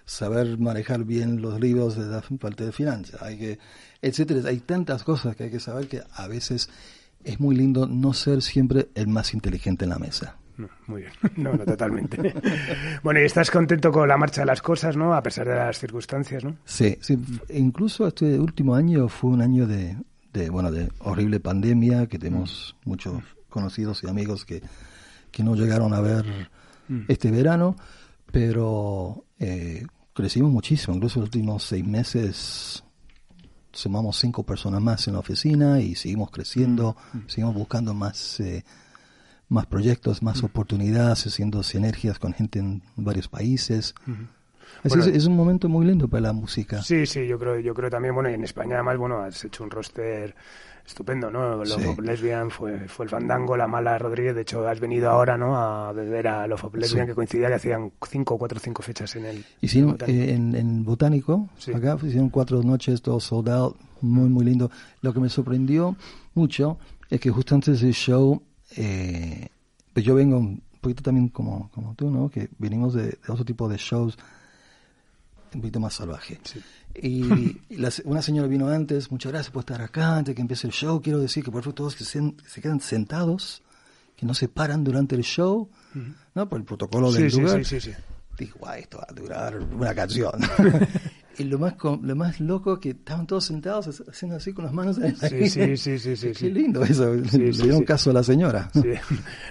saber manejar bien los libros de la parte de finanzas, hay que, etcétera. Hay tantas cosas que hay que saber que a veces es muy lindo no ser siempre el más inteligente en la mesa. muy bien, no, no, totalmente. bueno, y estás contento con la marcha de las cosas, ¿no? A pesar de las circunstancias, ¿no? Sí, sí. Incluso este último año fue un año de, de, bueno, de horrible pandemia, que tenemos mm. muchos conocidos y amigos que, que no llegaron a ver mm. este verano, Pero eh, crecimos muchísimo, incluso los últimos seis meses sumamos cinco personas más en la oficina y seguimos creciendo, mm, seguimos buscando más, eh, más proyectos, más oportunidades, haciendo sinergias con gente en varios países. Es, un momento muy lindo para la música. Sí, sí, yo creo, yo creo también, bueno, y en España además, bueno, has hecho un roster estupendo, ¿no? Love of Lesbian fue, fue el fandango, la mala Rodríguez, de hecho has venido ahora, ¿no? A beber a Love of Lesbian, que coincidía que hacían cinco, cuatro, cinco fechas en el Hicieron eh, en, en Botánico, acá hicieron cuatro noches, todo sold out, muy, muy lindo. Lo que me sorprendió mucho es que justo antes del show, eh, pues yo vengo un poquito también como, como tú, ¿no? Que venimos de, de otro tipo de shows un poquito más salvaje. Y una señora vino antes, muchas gracias por estar acá, antes de que empiece el show. Quiero decir que por favor todos que se, quedan sentados, que no se paran durante el show, ¿no? Por el protocolo del lugar. Sí, sí, sí. Digo, guay, esto va a durar una canción. Y lo más, lo más loco que estaban todos sentados haciendo así con las manos en sí, sí, sí, sí, sí, Qué lindo eso. Le dio un caso a la señora.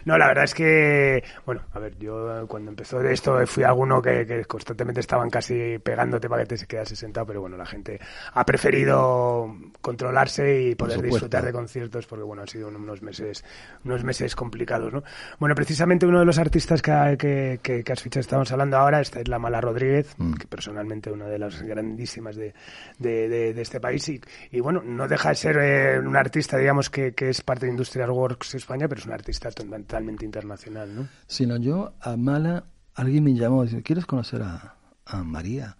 No, la verdad es que, bueno, a ver, yo cuando empezó esto fui alguno que, constantemente estaban casi pegándote para que te quedase sentado, pero bueno, la gente ha preferido controlarse y poder disfrutar de conciertos porque, bueno, han sido unos meses, unos meses complicados, ¿no? Bueno, precisamente uno de los artistas que, que, que, has fichado, estamos hablando ahora, esta es la Mala Rodríguez, mm. que personalmente una de las grandísimas de, de, este país y, y, bueno, no deja de ser eh, un artista, digamos, que, que, es parte de Industrial Works España, pero es un artista totalmente internacional, ¿no? Sino yo, a Mala, alguien me llamó y dice, ¿quieres conocer a, a María?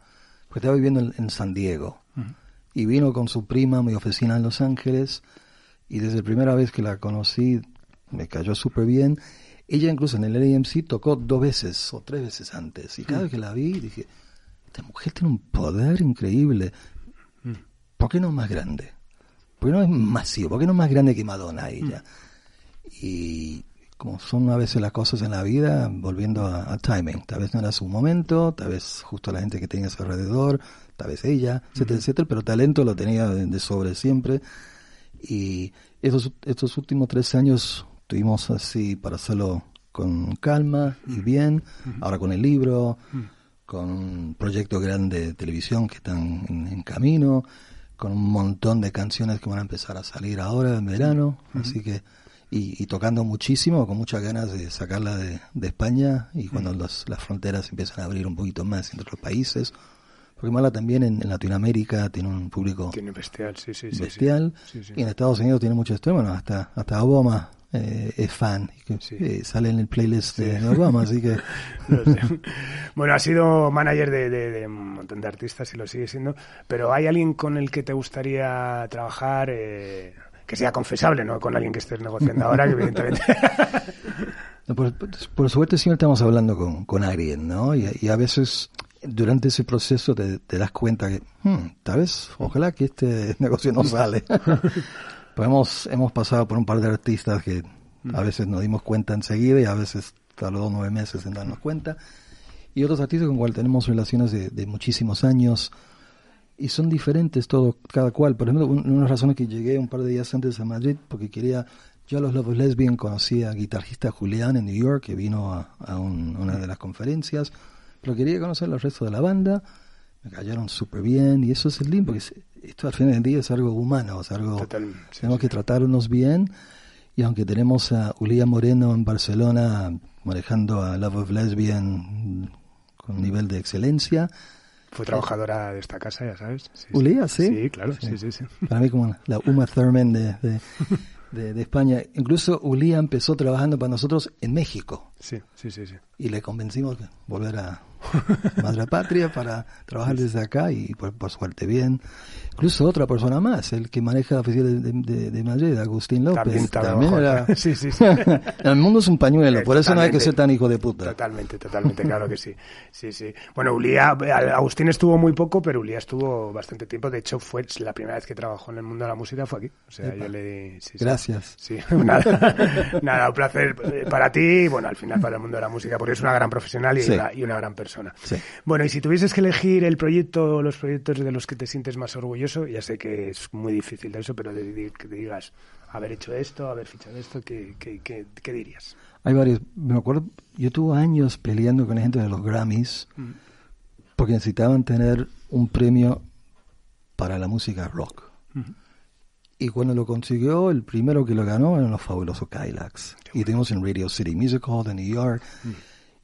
Porque estaba viviendo en, San Diego y vino con su prima a mi oficina en Los Ángeles y desde la primera vez que la conocí me cayó súper bien. Ella incluso en el AMC tocó dos veces o tres veces antes y cada vez que la vi dije, esta mujer tiene un poder increíble. Mm. ¿Por qué no más grande? ¿Por qué no es masivo? ¿Por qué no es más grande que Madonna ella? Mm. Y como son a veces las cosas en la vida, volviendo a, timing. Tal vez no era su momento, tal vez justo la gente que tenía a su alrededor, tal vez ella, etcétera, etcétera, pero talento lo tenía de, sobre siempre. Y estos, estos últimos tres años tuvimos así para hacerlo con calma y bien, ahora con el libro, con un proyecto grande de televisión que están en, camino, con un montón de canciones que van a empezar a salir ahora en verano, así que y, tocando muchísimo, con muchas ganas de sacarla de, España y cuando las fronteras empiezan a abrir un poquito más entre otros países, porque Mala también en, Latinoamérica tiene un público tiene bestial, sí, sí, bestial y en Estados Unidos tiene mucho esto, bueno, hasta hasta Obama eh, es fan, eh, sale en el playlist de Obama, así que... Bueno, ha sido manager de, un montón de artistas y lo sigue siendo, pero ¿hay alguien con el que te gustaría trabajar eh, que sea confesable, no con alguien que estés negociando ahora, que evidentemente... por, suerte siempre estamos hablando con, con alguien, ¿no? Y, a veces durante ese proceso te, das cuenta que, hmm, tal vez, ojalá que este negocio no sale. Pues hemos, hemos pasado por un par de artistas que a veces nos dimos cuenta enseguida y a veces tardó nueve meses en darnos cuenta. Y otros artistas con los cuales tenemos relaciones de, muchísimos años y son diferentes todo, cada cual. Por ejemplo, una de las razones que llegué un par de días antes a Madrid, porque quería, yo a los Love Lesbian conocí a guitarrista Julián en New York, que vino a, una de las conferencias, pero quería conocer los restos de la banda, me cayeron súper bien y eso es lindo, porque esto al final del día es algo humano, es algo, tenemos que tratarnos bien y aunque tenemos a Ulia Moreno en Barcelona manejando a Love of Lesbian con nivel de excelencia, fue trabajadora de esta casa, ya sabes. Sí, Ulia, sí. Sí, claro, sí, sí, sí. Para mí como la Uma Thurman de, de, de, España. Incluso Ulia empezó trabajando para nosotros en México. Sí, sí, sí. sí. Y le convencimos de volver a Madre Patria para trabajar desde acá y por, por suerte bien. Incluso otra persona más, el que maneja la oficina de, de, Madrid, Agustín López. También, era... Sí, sí, sí. el mundo es un pañuelo, por eso no hay que ser tan hijo de puta. Totalmente, totalmente, claro que sí. Sí, sí. Bueno, Ulía, Agustín estuvo muy poco, pero Ulía estuvo bastante tiempo. De hecho, fue la primera vez que trabajó en el mundo de la música fue aquí. O sea, yo le... Gracias Gracias. Sí, nada, nada, un placer eh, para ti y bueno, al final para el mundo de la música, porque es una gran profesional y, Sí. una, y una gran persona. Sí. Bueno, y si tuvieses que elegir el proyecto o los proyectos de los que te sientes más orgulloso, ya sé que es muy difícil de eso, pero de, de- que te digas haber hecho esto, haber fichado esto, ¿qué, qué, qué- qué dirías? Hay varios. Me acuerdo, yo tuve años peleando con la gente de los Grammys porque necesitaban tener un premio para la música rock. Y cuando lo consiguió, el primero que lo ganó eran los fabulosos Kylax. Y tuvimos en Radio City Music Hall de New York.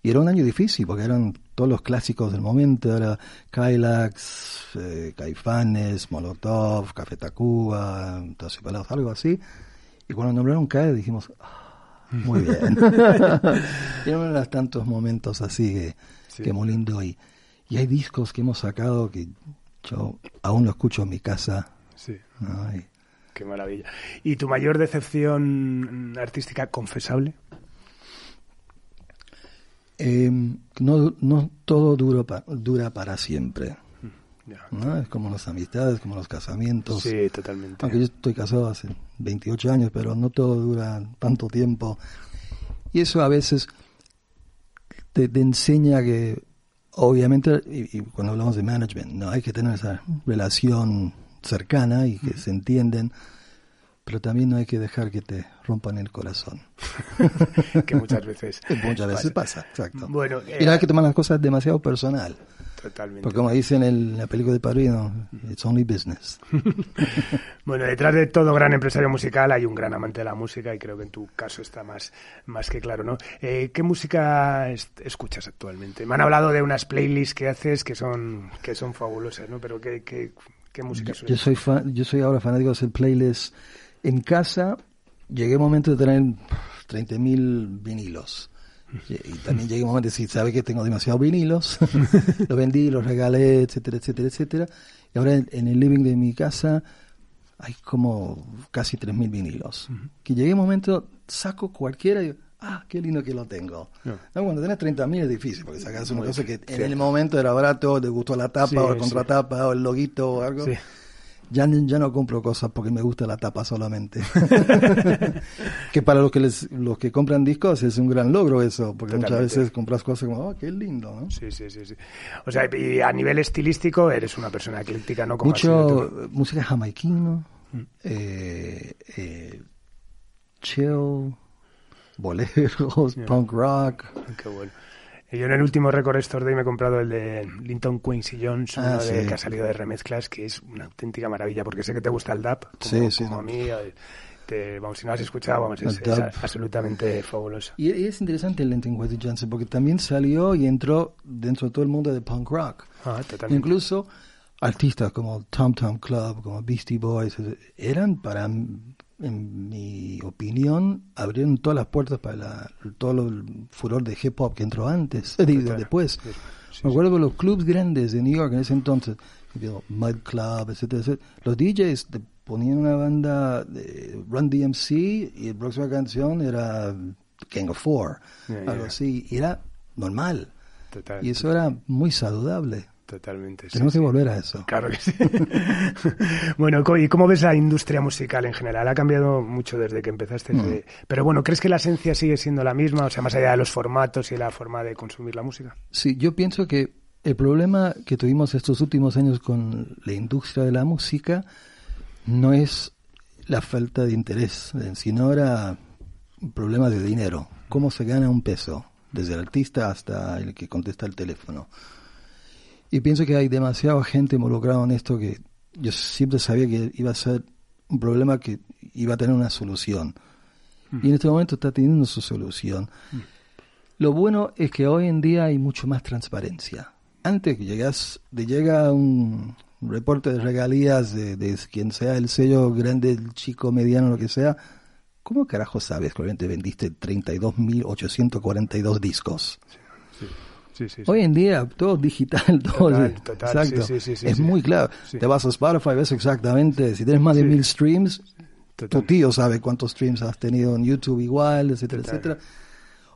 Y era un año difícil porque eran todos los clásicos del momento. Era Kylax, eh, Caifanes, Molotov, Café Tacuba, Terciopelados, algo así. Y cuando nombraron Kylax dijimos, "Ah, muy bien. y era uno de los tantos momentos así que, Sí. que muy lindo. Y, y hay discos que hemos sacado que yo aún lo escucho en mi casa. Sí. ¿no? Y- Qué maravilla. ¿Y tu mayor decepción artística confesable? Eh, no, no todo duro pa- dura para siempre. ¿no? Es como las amistades, como los casamientos. Sí, totalmente. Aunque yo estoy casado hace 28 años, pero no todo dura tanto tiempo. Y eso a veces te, te enseña que, obviamente, y, y cuando hablamos de management, no hay que tener esa relación cercana y que se entienden, pero también no hay que dejar que te rompan el corazón. que muchas veces. Muchas veces pasa, exacto. Bueno, eh, y no hay que tomar las cosas demasiado personal. Totalmente. Porque como dicen en la película de Padrino, it's only business. Bueno, detrás de todo gran empresario musical hay un gran amante de la música y creo que en tu caso está más, más que claro, ¿no? Eh, ¿Qué música es- escuchas actualmente? Me han hablado de unas playlists que haces que son, que son fabulosas, ¿no? Pero ¿qué, qué, qué música Yo sueles soy fan, yo soy ahora fanático de hacer playlists en casa. Llegué a un momento de tener 30.000 vinilos. Y, también llegué a un momento de decir, sabe que tengo demasiados vinilos. los vendí, los regalé, etcétera, etcétera, etcétera. Y ahora en, en el living de mi casa hay como casi 3.000 vinilos. Que llegué a un momento, saco cualquiera y digo, ah, qué lindo que lo tengo. No, cuando tenés 30.000 es difícil, porque sacas una Muy cosa que en sí. el momento era barato, te gustó la tapa Sí, o la sí. contratapa o el loguito o algo. Ya, ya no compro cosas porque me gusta la tapa solamente. que para los que les, los que compran discos es un gran logro eso, porque muchas veces compras cosas como, oh, qué lindo, ¿no? Sí, sí, sí, sí. O sea, y a nivel estilístico eres una persona ecléctica, ¿no? Como Mucho música jamaiquino, Mm. eh, eh, chill, boleros, punk rock. Qué bueno. Yo en el último Record Store Day me he comprado el de Linton Quincy Jones, Ah, uno de, sí. que ha salido de remezclas, que es una auténtica maravilla, porque sé que te gusta el dub, como, Sí, sí, como no. a mí. te- vamos, si no has escuchado, vamos, es, es absolutamente fabuloso. Y y es interesante el Linton Quincy Johnson porque también salió y entró dentro de todo el mundo de punk rock. Ah, totalmente. Incluso artistas como Tom Tom Club, como Beastie Boys, eran para, en mi opinión, abrieron todas las puertas para la- todo el furor de hip hop que entró antes, digo, después. Sí, sí, Me acuerdo que los clubs grandes de New York en ese entonces, Mud Club, etcétera, etcétera, los DJs te ponían una banda de Run DMC y la próxima canción era Gang of Four, algo así, y era normal. Total, Y eso era muy saludable. Totalmente. Tenemos sí. que volver a eso. Claro que sí. bueno, co- ¿y cómo ves la industria musical en general? Ha cambiado mucho desde que empezaste. Mm. de- Pero bueno, ¿crees que la esencia sigue siendo la misma? O sea, más allá de los formatos y la forma de consumir la música. Sí, yo pienso que el problema que tuvimos estos últimos años con la industria de la música no es la falta de interés, eh, sino era un problema de dinero. ¿Cómo se gana un peso? Desde el artista hasta el que contesta el teléfono. Y pienso que hay demasiada gente involucrada en esto que yo siempre sabía que iba a ser un problema que iba a tener una solución. Y en este momento está teniendo su solución. Lo bueno es que hoy en día hay mucho más transparencia. Antes que llegas, llega un reporte de regalías de, de quien sea el sello grande, el chico, mediano, lo que sea, ¿cómo carajo sabes que obviamente vendiste 32.842 discos? Sí, sí, sí. Hoy en día todo digital, todo Total, total, exacto. es muy claro. Te vas a Spotify, ves exactamente, si tienes más de mil streams, Total. tu tío sabe cuántos streams has tenido en YouTube igual, etcétera, etcétera.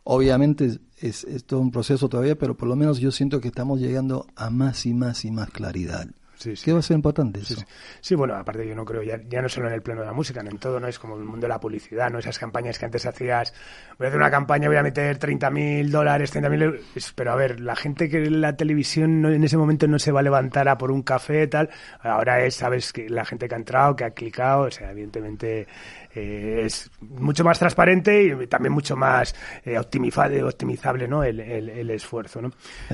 Obviamente es, es todo un proceso todavía, pero por lo menos yo siento que estamos llegando a más y más y más claridad. Sí, sí. ¿Qué va a ser importante eso? Sí, bueno, aparte yo no creo, ya, ya no solo en el pleno de la música, en todo, ¿no? Es como el mundo de la publicidad, ¿no? Esas campañas que antes hacías, voy a hacer una campaña, voy a meter 30 mil dólares, 30 mil euros, pero a ver, la gente que la televisión en ese momento no se va a levantar a por un café, tal, ahora es, sabes, que la gente que ha entrado, que ha clicado, o sea, evidentemente eh, es mucho más transparente y también mucho más eh, optimizable ¿no? el, el, esfuerzo. ¿no?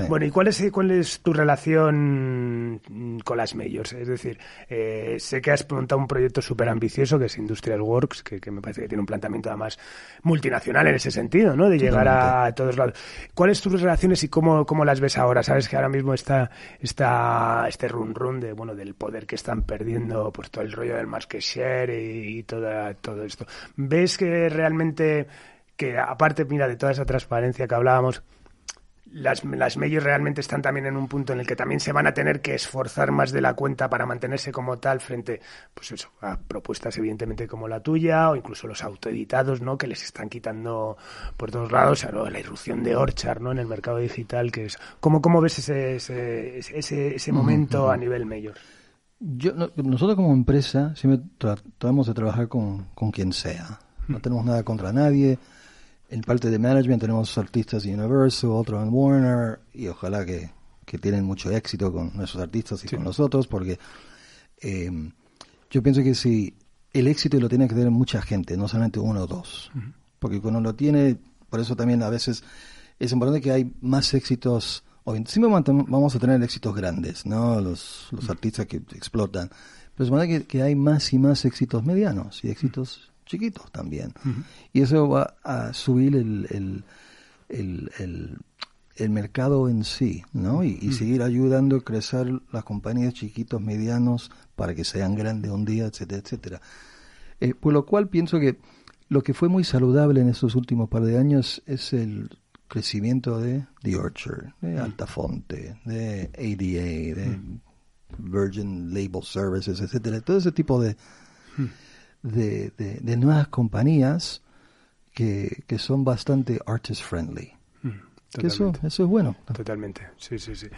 Bueno, ¿y cuál es, cuál es tu relación con las majors? Es decir, eh, sé que has montado un proyecto súper ambicioso que es Industrial Works, que, me parece que tiene un planteamiento además multinacional en ese sentido, ¿no? de llegar a, todos lados. ¿Cuáles tus relaciones y cómo, cómo las ves ahora? Sabes que ahora mismo está, está este run run de, bueno, del poder que están perdiendo, pues todo el rollo del market share y, y toda todo esto. ¿Ves que realmente, que aparte, mira, de toda esa transparencia que hablábamos, las, las medios realmente están también en un punto en el que también se van a tener que esforzar más de la cuenta para mantenerse como tal frente, pues eso, a propuestas evidentemente como la tuya o incluso los autoeditados, ¿no? Que les están quitando por todos lados, la irrupción de Orchard, ¿no? En el mercado digital, que es, ¿cómo, cómo ves ese, ese, ese, ese momento a nivel mayor? Yo, nosotros como empresa siempre tratamos de trabajar con, con quien sea. No hmm. tenemos nada contra nadie. En parte de management tenemos artistas de Universal, otros en Warner, y ojalá que, que tienen mucho éxito con nuestros artistas y con nosotros, porque em, yo pienso que si el éxito lo tiene que tener mucha gente, no solamente uno o dos. Porque cuando lo tiene, por eso también a veces es importante que hay más éxitos siempre vamos a tener éxitos grandes, ¿no? Los, los artistas que explotan. Pero es verdad que, que, hay más y más éxitos medianos y éxitos chiquitos también. Y eso va a subir el, el, el, el, mercado en sí, ¿no? Y, seguir ayudando a crecer las compañías chiquitos, medianos, para que sean grandes un día, etcétera, etcétera. Eh, por lo cual pienso que lo que fue muy saludable en estos últimos par de años es el crecimiento de The Orchard, de mm. Altafonte, de ADA, de mm. Virgin Label Services, etcétera, todo ese tipo de, mm. de, de, nuevas compañías que, que, son bastante artist friendly. eso, eso es bueno. Totalmente, sí, sí, sí.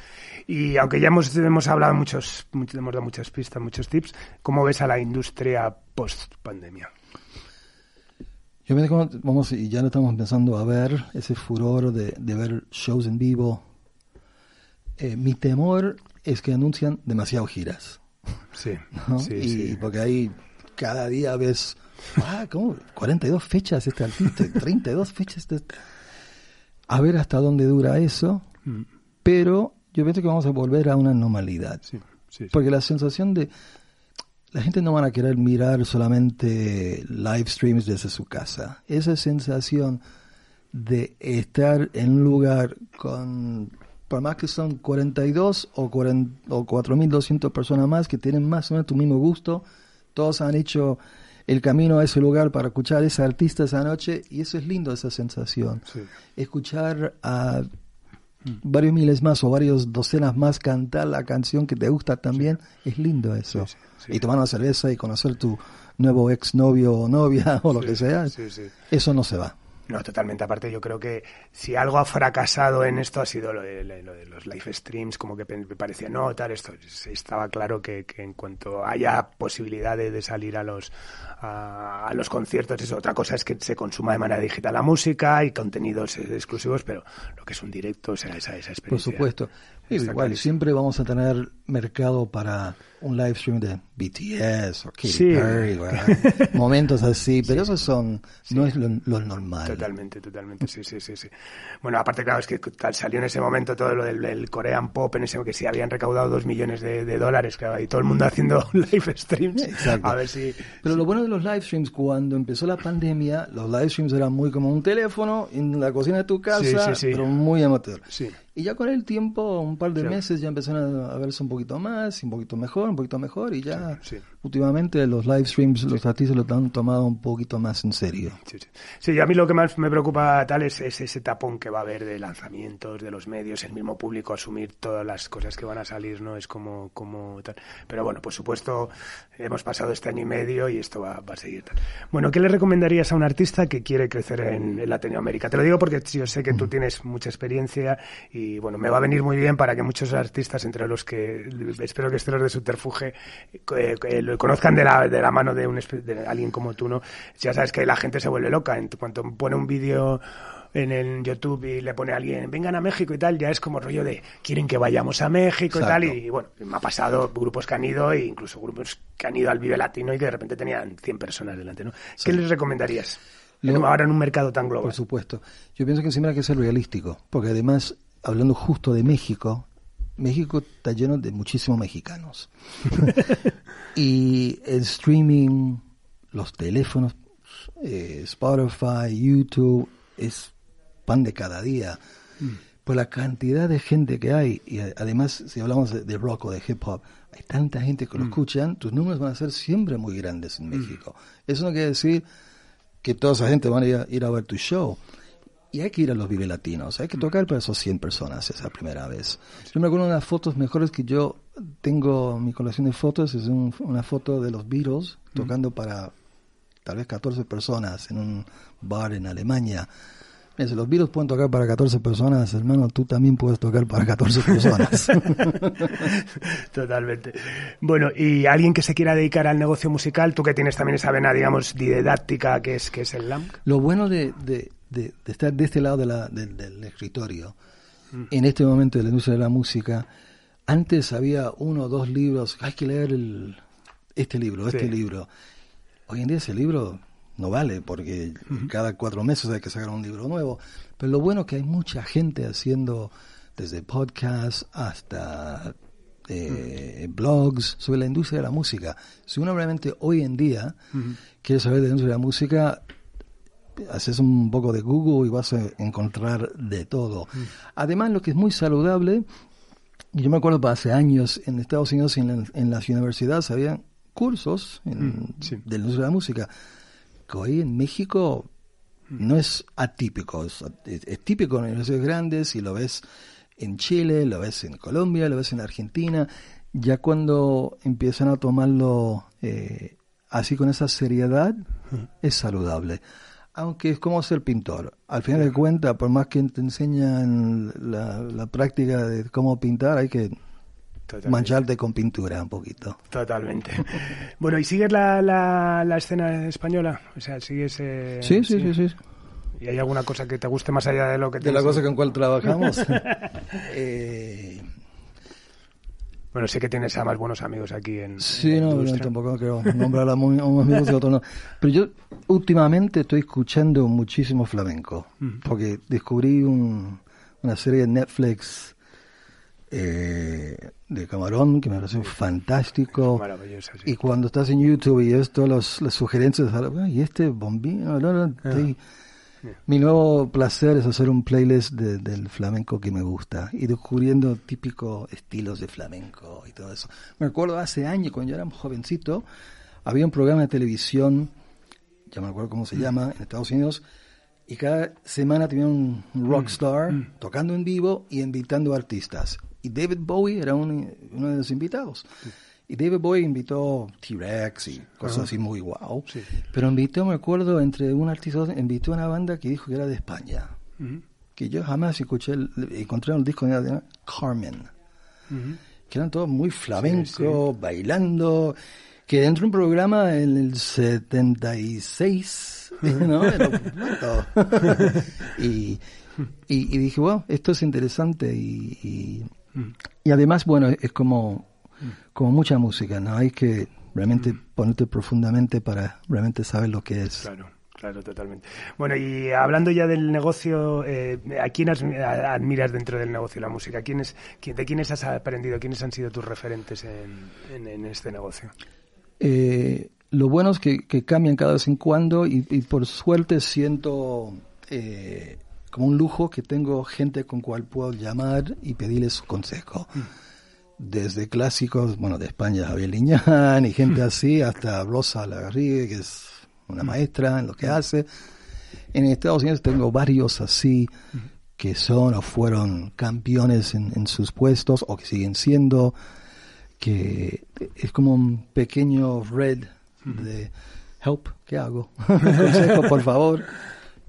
Y aunque ya hemos, hemos hablado muchos, hemos dado muchas pistas, muchos tips, ¿cómo ves a la industria post pandemia? Yo me vamos, y ya lo estamos empezando a ver, ese furor de, ver shows en vivo. Eh, mi temor es que anuncian demasiado giras. Sí, sí, y, porque ahí cada día ves, ah, ¿cómo? 42 fechas este artista, 32 fechas. Este... A ver hasta dónde dura eso, mm. pero yo pienso que vamos a volver a una normalidad. porque la sensación de la gente no van a querer mirar solamente live streams desde su casa. Esa sensación de estar en un lugar con, por más que son 42 o, 40, o 4.200 personas más que tienen más o menos tu mismo gusto, todos han hecho el camino a ese lugar para escuchar a ese artista esa noche y eso es lindo, esa sensación. Escuchar a varios miles más o varios docenas más cantar la canción que te gusta también, es lindo eso. y tomar una cerveza y conocer tu nuevo exnovio o novia o lo que sea, eso no se va. No, totalmente. Aparte, yo creo que si algo ha fracasado en esto ha sido lo de, los live streams, como que me parecía, no, tal, esto estaba claro que, en cuanto haya posibilidad de, salir a los, a, los conciertos, eso. Otra cosa es que se consuma de manera digital la música y contenidos exclusivos, pero lo que es un directo, o sea, esa, esa experiencia. Por supuesto. Igual, siempre vamos a tener mercado para un live stream de BTS o Katy Perry, momentos así, pero eso son, no es lo, normal. Totalmente, totalmente, sí, sí, sí, sí. Bueno, aparte, claro, es que tal, salió en ese momento todo lo del, Korean Pop, en ese que sí habían recaudado dos millones de, dólares, claro, y todo el mundo haciendo live streams. Exacto. A ver si... Pero lo bueno de los live streams, cuando empezó la pandemia, los live streams eran muy como un teléfono en la cocina de tu casa, pero muy amateur. Sí. Y ya con el tiempo, un par de meses, ya empezaron a, verse un poquito más, un poquito mejor, un poquito mejor, y ya últimamente los live streams, los artistas lo han tomado un poquito más en serio. Sí, sí. sí, a mí lo que más me preocupa tal es, ese tapón que va a haber de lanzamientos, de los medios, el mismo público asumir todas las cosas que van a salir, ¿no? Es como, como tal. Pero bueno, por supuesto, hemos pasado este año y medio y esto va, a seguir tal. Bueno, ¿qué le recomendarías a un artista que quiere crecer en, Latinoamérica? Te lo digo porque yo sé que tú tienes mucha experiencia y bueno, me va a venir muy bien para que muchos artistas, entre los que espero que estén los de Subterfuge, eh, eh, conozcan de la, de la mano de, un, de alguien como tú, ¿no? Ya sabes que la gente se vuelve loca. En cuanto pone un vídeo en el YouTube y le pone a alguien, vengan a México y tal, ya es como rollo de, quieren que vayamos a México y tal. Y, bueno, me ha pasado grupos que han ido e incluso grupos que han ido al Vive Latino y que de repente tenían 100 personas delante, ¿no? ¿Qué les recomendarías? ahora en un mercado tan global. Por supuesto. Yo pienso que siempre hay que ser realístico, porque además, hablando justo de México, México está lleno de muchísimos mexicanos. y el streaming, los teléfonos, eh, Spotify, YouTube, es pan de cada día. Mm. Por la cantidad de gente que hay, y además si hablamos de, rock o de hip hop, hay tanta gente que lo mm. escuchan, tus números van a ser siempre muy grandes en mm. México. Eso no quiere decir que toda esa gente van a ir a, ir a ver tu show y hay que ir a los Vive Latinos, hay que tocar para esos 100 personas esa primera vez. Yo me acuerdo de unas fotos mejores que yo tengo, mi colección de fotos es una foto de los Beatles tocando para tal vez 14 personas en un bar en Alemania. si los Beatles pueden tocar para 14 personas, hermano, tú también puedes tocar para 14 personas. Totalmente. Bueno, y alguien que se quiera dedicar al negocio musical, tú que tienes también esa vena, digamos, didáctica que es, que es el LAMP. Lo bueno de, de, estar de este lado de la, del escritorio, mm. en este momento de la industria de la música, antes había uno o dos libros, hay que leer el, este libro, este libro. Hoy en día ese libro no vale porque cada cuatro meses hay que sacar un libro nuevo. Pero lo bueno es que hay mucha gente haciendo desde podcasts hasta eh, blogs sobre la industria de la música. Si uno realmente hoy en día quiere saber de la industria de la música, haces un poco de Google y vas a encontrar de todo. Mm. Además, lo que es muy saludable, yo me acuerdo hace años en Estados Unidos en, en las universidades había cursos en, mm, de la música, que hoy en México mm. no es atípico, es, típico en universidades grandes y lo ves en Chile, lo ves en Colombia, lo ves en Argentina, ya cuando empiezan a tomarlo eh, así con esa seriedad, es saludable aunque es como ser pintor. Al final de cuentas, por más que te enseñan la, práctica de cómo pintar, hay que mancharte con pintura un poquito. Totalmente. bueno, ¿y sigues la, la, escena española? O sea, ¿sigues...? Eh, sí, sí, sí, sí, ¿Y hay alguna cosa que te guste más allá de lo que te De la cosa con cual trabajamos. eh, bueno, sé que tienes a más buenos amigos aquí en. Sí, no, tampoco quiero nombrar a unos amigos y otros no. Pero yo últimamente estoy escuchando muchísimo flamenco, porque descubrí una serie de Netflix eh, de Camarón que me pareció fantástico. Maravilloso, sí. Y cuando estás en YouTube y ves todas las sugerencias, y este bombino, no, no, ah. Mi nuevo placer es hacer un playlist del flamenco que me gusta y descubriendo típicos estilos de flamenco y todo eso. Me acuerdo hace años, cuando yo era jovencito, había un programa de televisión, ya me acuerdo cómo se llama, en Estados Unidos, y cada semana tenía un rockstar mm. tocando en vivo y invitando artistas. Y David Bowie era uno de los invitados. Y David Bowie invitó T-Rex y cosas así muy guau. Pero invitó, me acuerdo, entre un artista, invitó a una banda que dijo que era de España. Que yo jamás escuché, encontré un disco de Carmen. Que eran todos muy flamenco, bailando. Que dentro de un programa en el 76, ¿no? y, y, dije, wow, esto es interesante. Y, y además, bueno, es como como mucha música, ¿no? Hay que realmente mm. ponerte profundamente para realmente saber lo que es. Claro. Claro, totalmente. Bueno, y hablando ya del negocio, eh, ¿a quién admiras dentro del negocio la música? ¿Quiénes, ¿De quiénes has aprendido? ¿Quiénes han sido tus referentes en, este negocio? Eh, lo bueno es que, cambian cada vez en cuando y, por suerte siento eh, como un lujo que tengo gente con cual puedo llamar y pedirles su consejo. Mm desde clásicos, bueno, de España, Javier Liñán y gente así, hasta Rosa Lagarrigue, que es una maestra en lo que hace. En Estados Unidos tengo varios así que son o fueron campeones en, sus puestos o que siguen siendo, que es como un pequeño red de help, ¿qué hago? Consejo, por favor.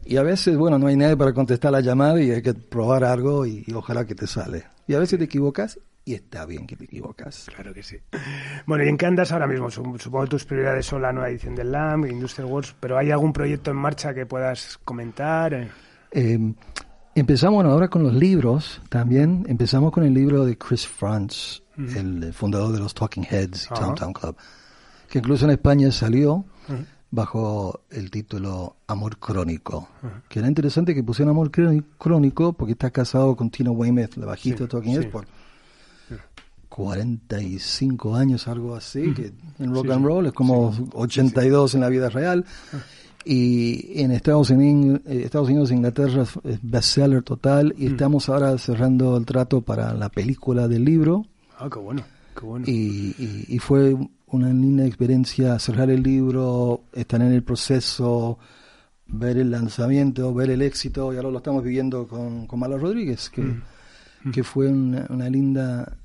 Y a veces, bueno, no hay nadie para contestar la llamada y hay que probar algo y, ojalá que te sale. Y a veces te equivocas y está bien que te equivocas. Claro que sí. Bueno, ¿y en qué andas ahora mismo? Supongo que tus prioridades son la nueva edición del LAM, Industrial Wars, pero ¿hay algún proyecto en marcha que puedas comentar? Eh, empezamos ahora con los libros también. Empezamos con el libro de Chris Frantz, el fundador de los Talking Heads y Town Club, que incluso en España salió bajo el título Amor Crónico. Que era interesante que pusieran Amor Crónico porque está casado con Tina Weymouth, la bajista de Talking Heads, por 45 años, algo así, que en rock and roll es como 82 en la vida real. Y en Estados Unidos, eh, Estados Unidos Inglaterra es bestseller total y estamos ahora cerrando el trato para la película del libro. Ah, qué bueno, qué bueno. Y, y fue una linda experiencia cerrar el libro, estar en el proceso, ver el lanzamiento, ver el éxito, y ahora lo estamos viviendo con, con Mala Rodríguez, que, mm. Mm. que fue una, una, linda,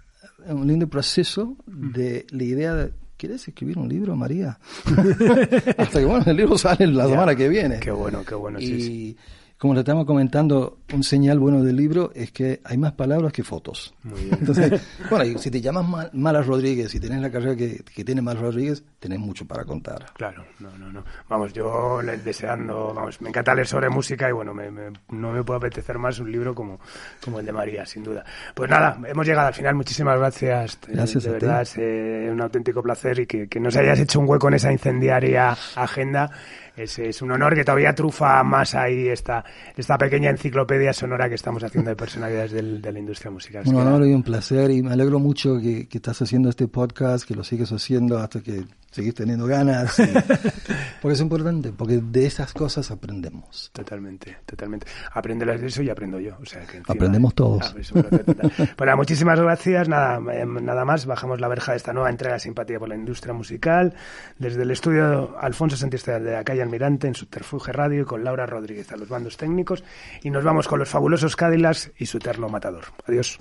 un lindo proceso mm. de la idea de, ¿quieres escribir un libro, María? Hasta que, bueno, el libro sale la semana que viene. Qué bueno, qué bueno, sí, sí como le estamos comentando, un señal bueno del libro es que hay más palabras que fotos. Muy bien. Entonces, bueno, si te llamas Malas Rodríguez y tienes la carrera que, que tiene Malas Rodríguez, tenés mucho para contar. Claro, no, no, no. Vamos, yo deseando, vamos, me encanta leer sobre música y bueno, me, no me puede apetecer más un libro como, como el de María, sin duda. Pues nada, hemos llegado al final. Muchísimas gracias. Gracias de verdad, es eh, un auténtico placer y que, que nos hayas hecho un hueco en esa incendiaria agenda es, es, un honor que todavía trufa más ahí esta, esta pequeña enciclopedia sonora que estamos haciendo de personalidades del, de la industria musical. Un honor y un placer y me alegro mucho que, que estás haciendo este podcast, que lo sigues haciendo hasta que seguís teniendo ganas. porque es importante, porque de esas cosas aprendemos. Totalmente, totalmente. Aprendelas de eso y aprendo yo. O sea, que Aprendemos todos. Ah, bueno, muchísimas gracias. Nada, em, nada más, bajamos la verja de esta nueva entrega de Simpatía por la Industria Musical. Desde el estudio Alfonso Santistral de la calle Almirante en Subterfuge Radio y con Laura Rodríguez a los bandos técnicos. Y nos vamos con los fabulosos Cádilas y su eterno matador. Adiós.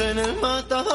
Sangre combativa.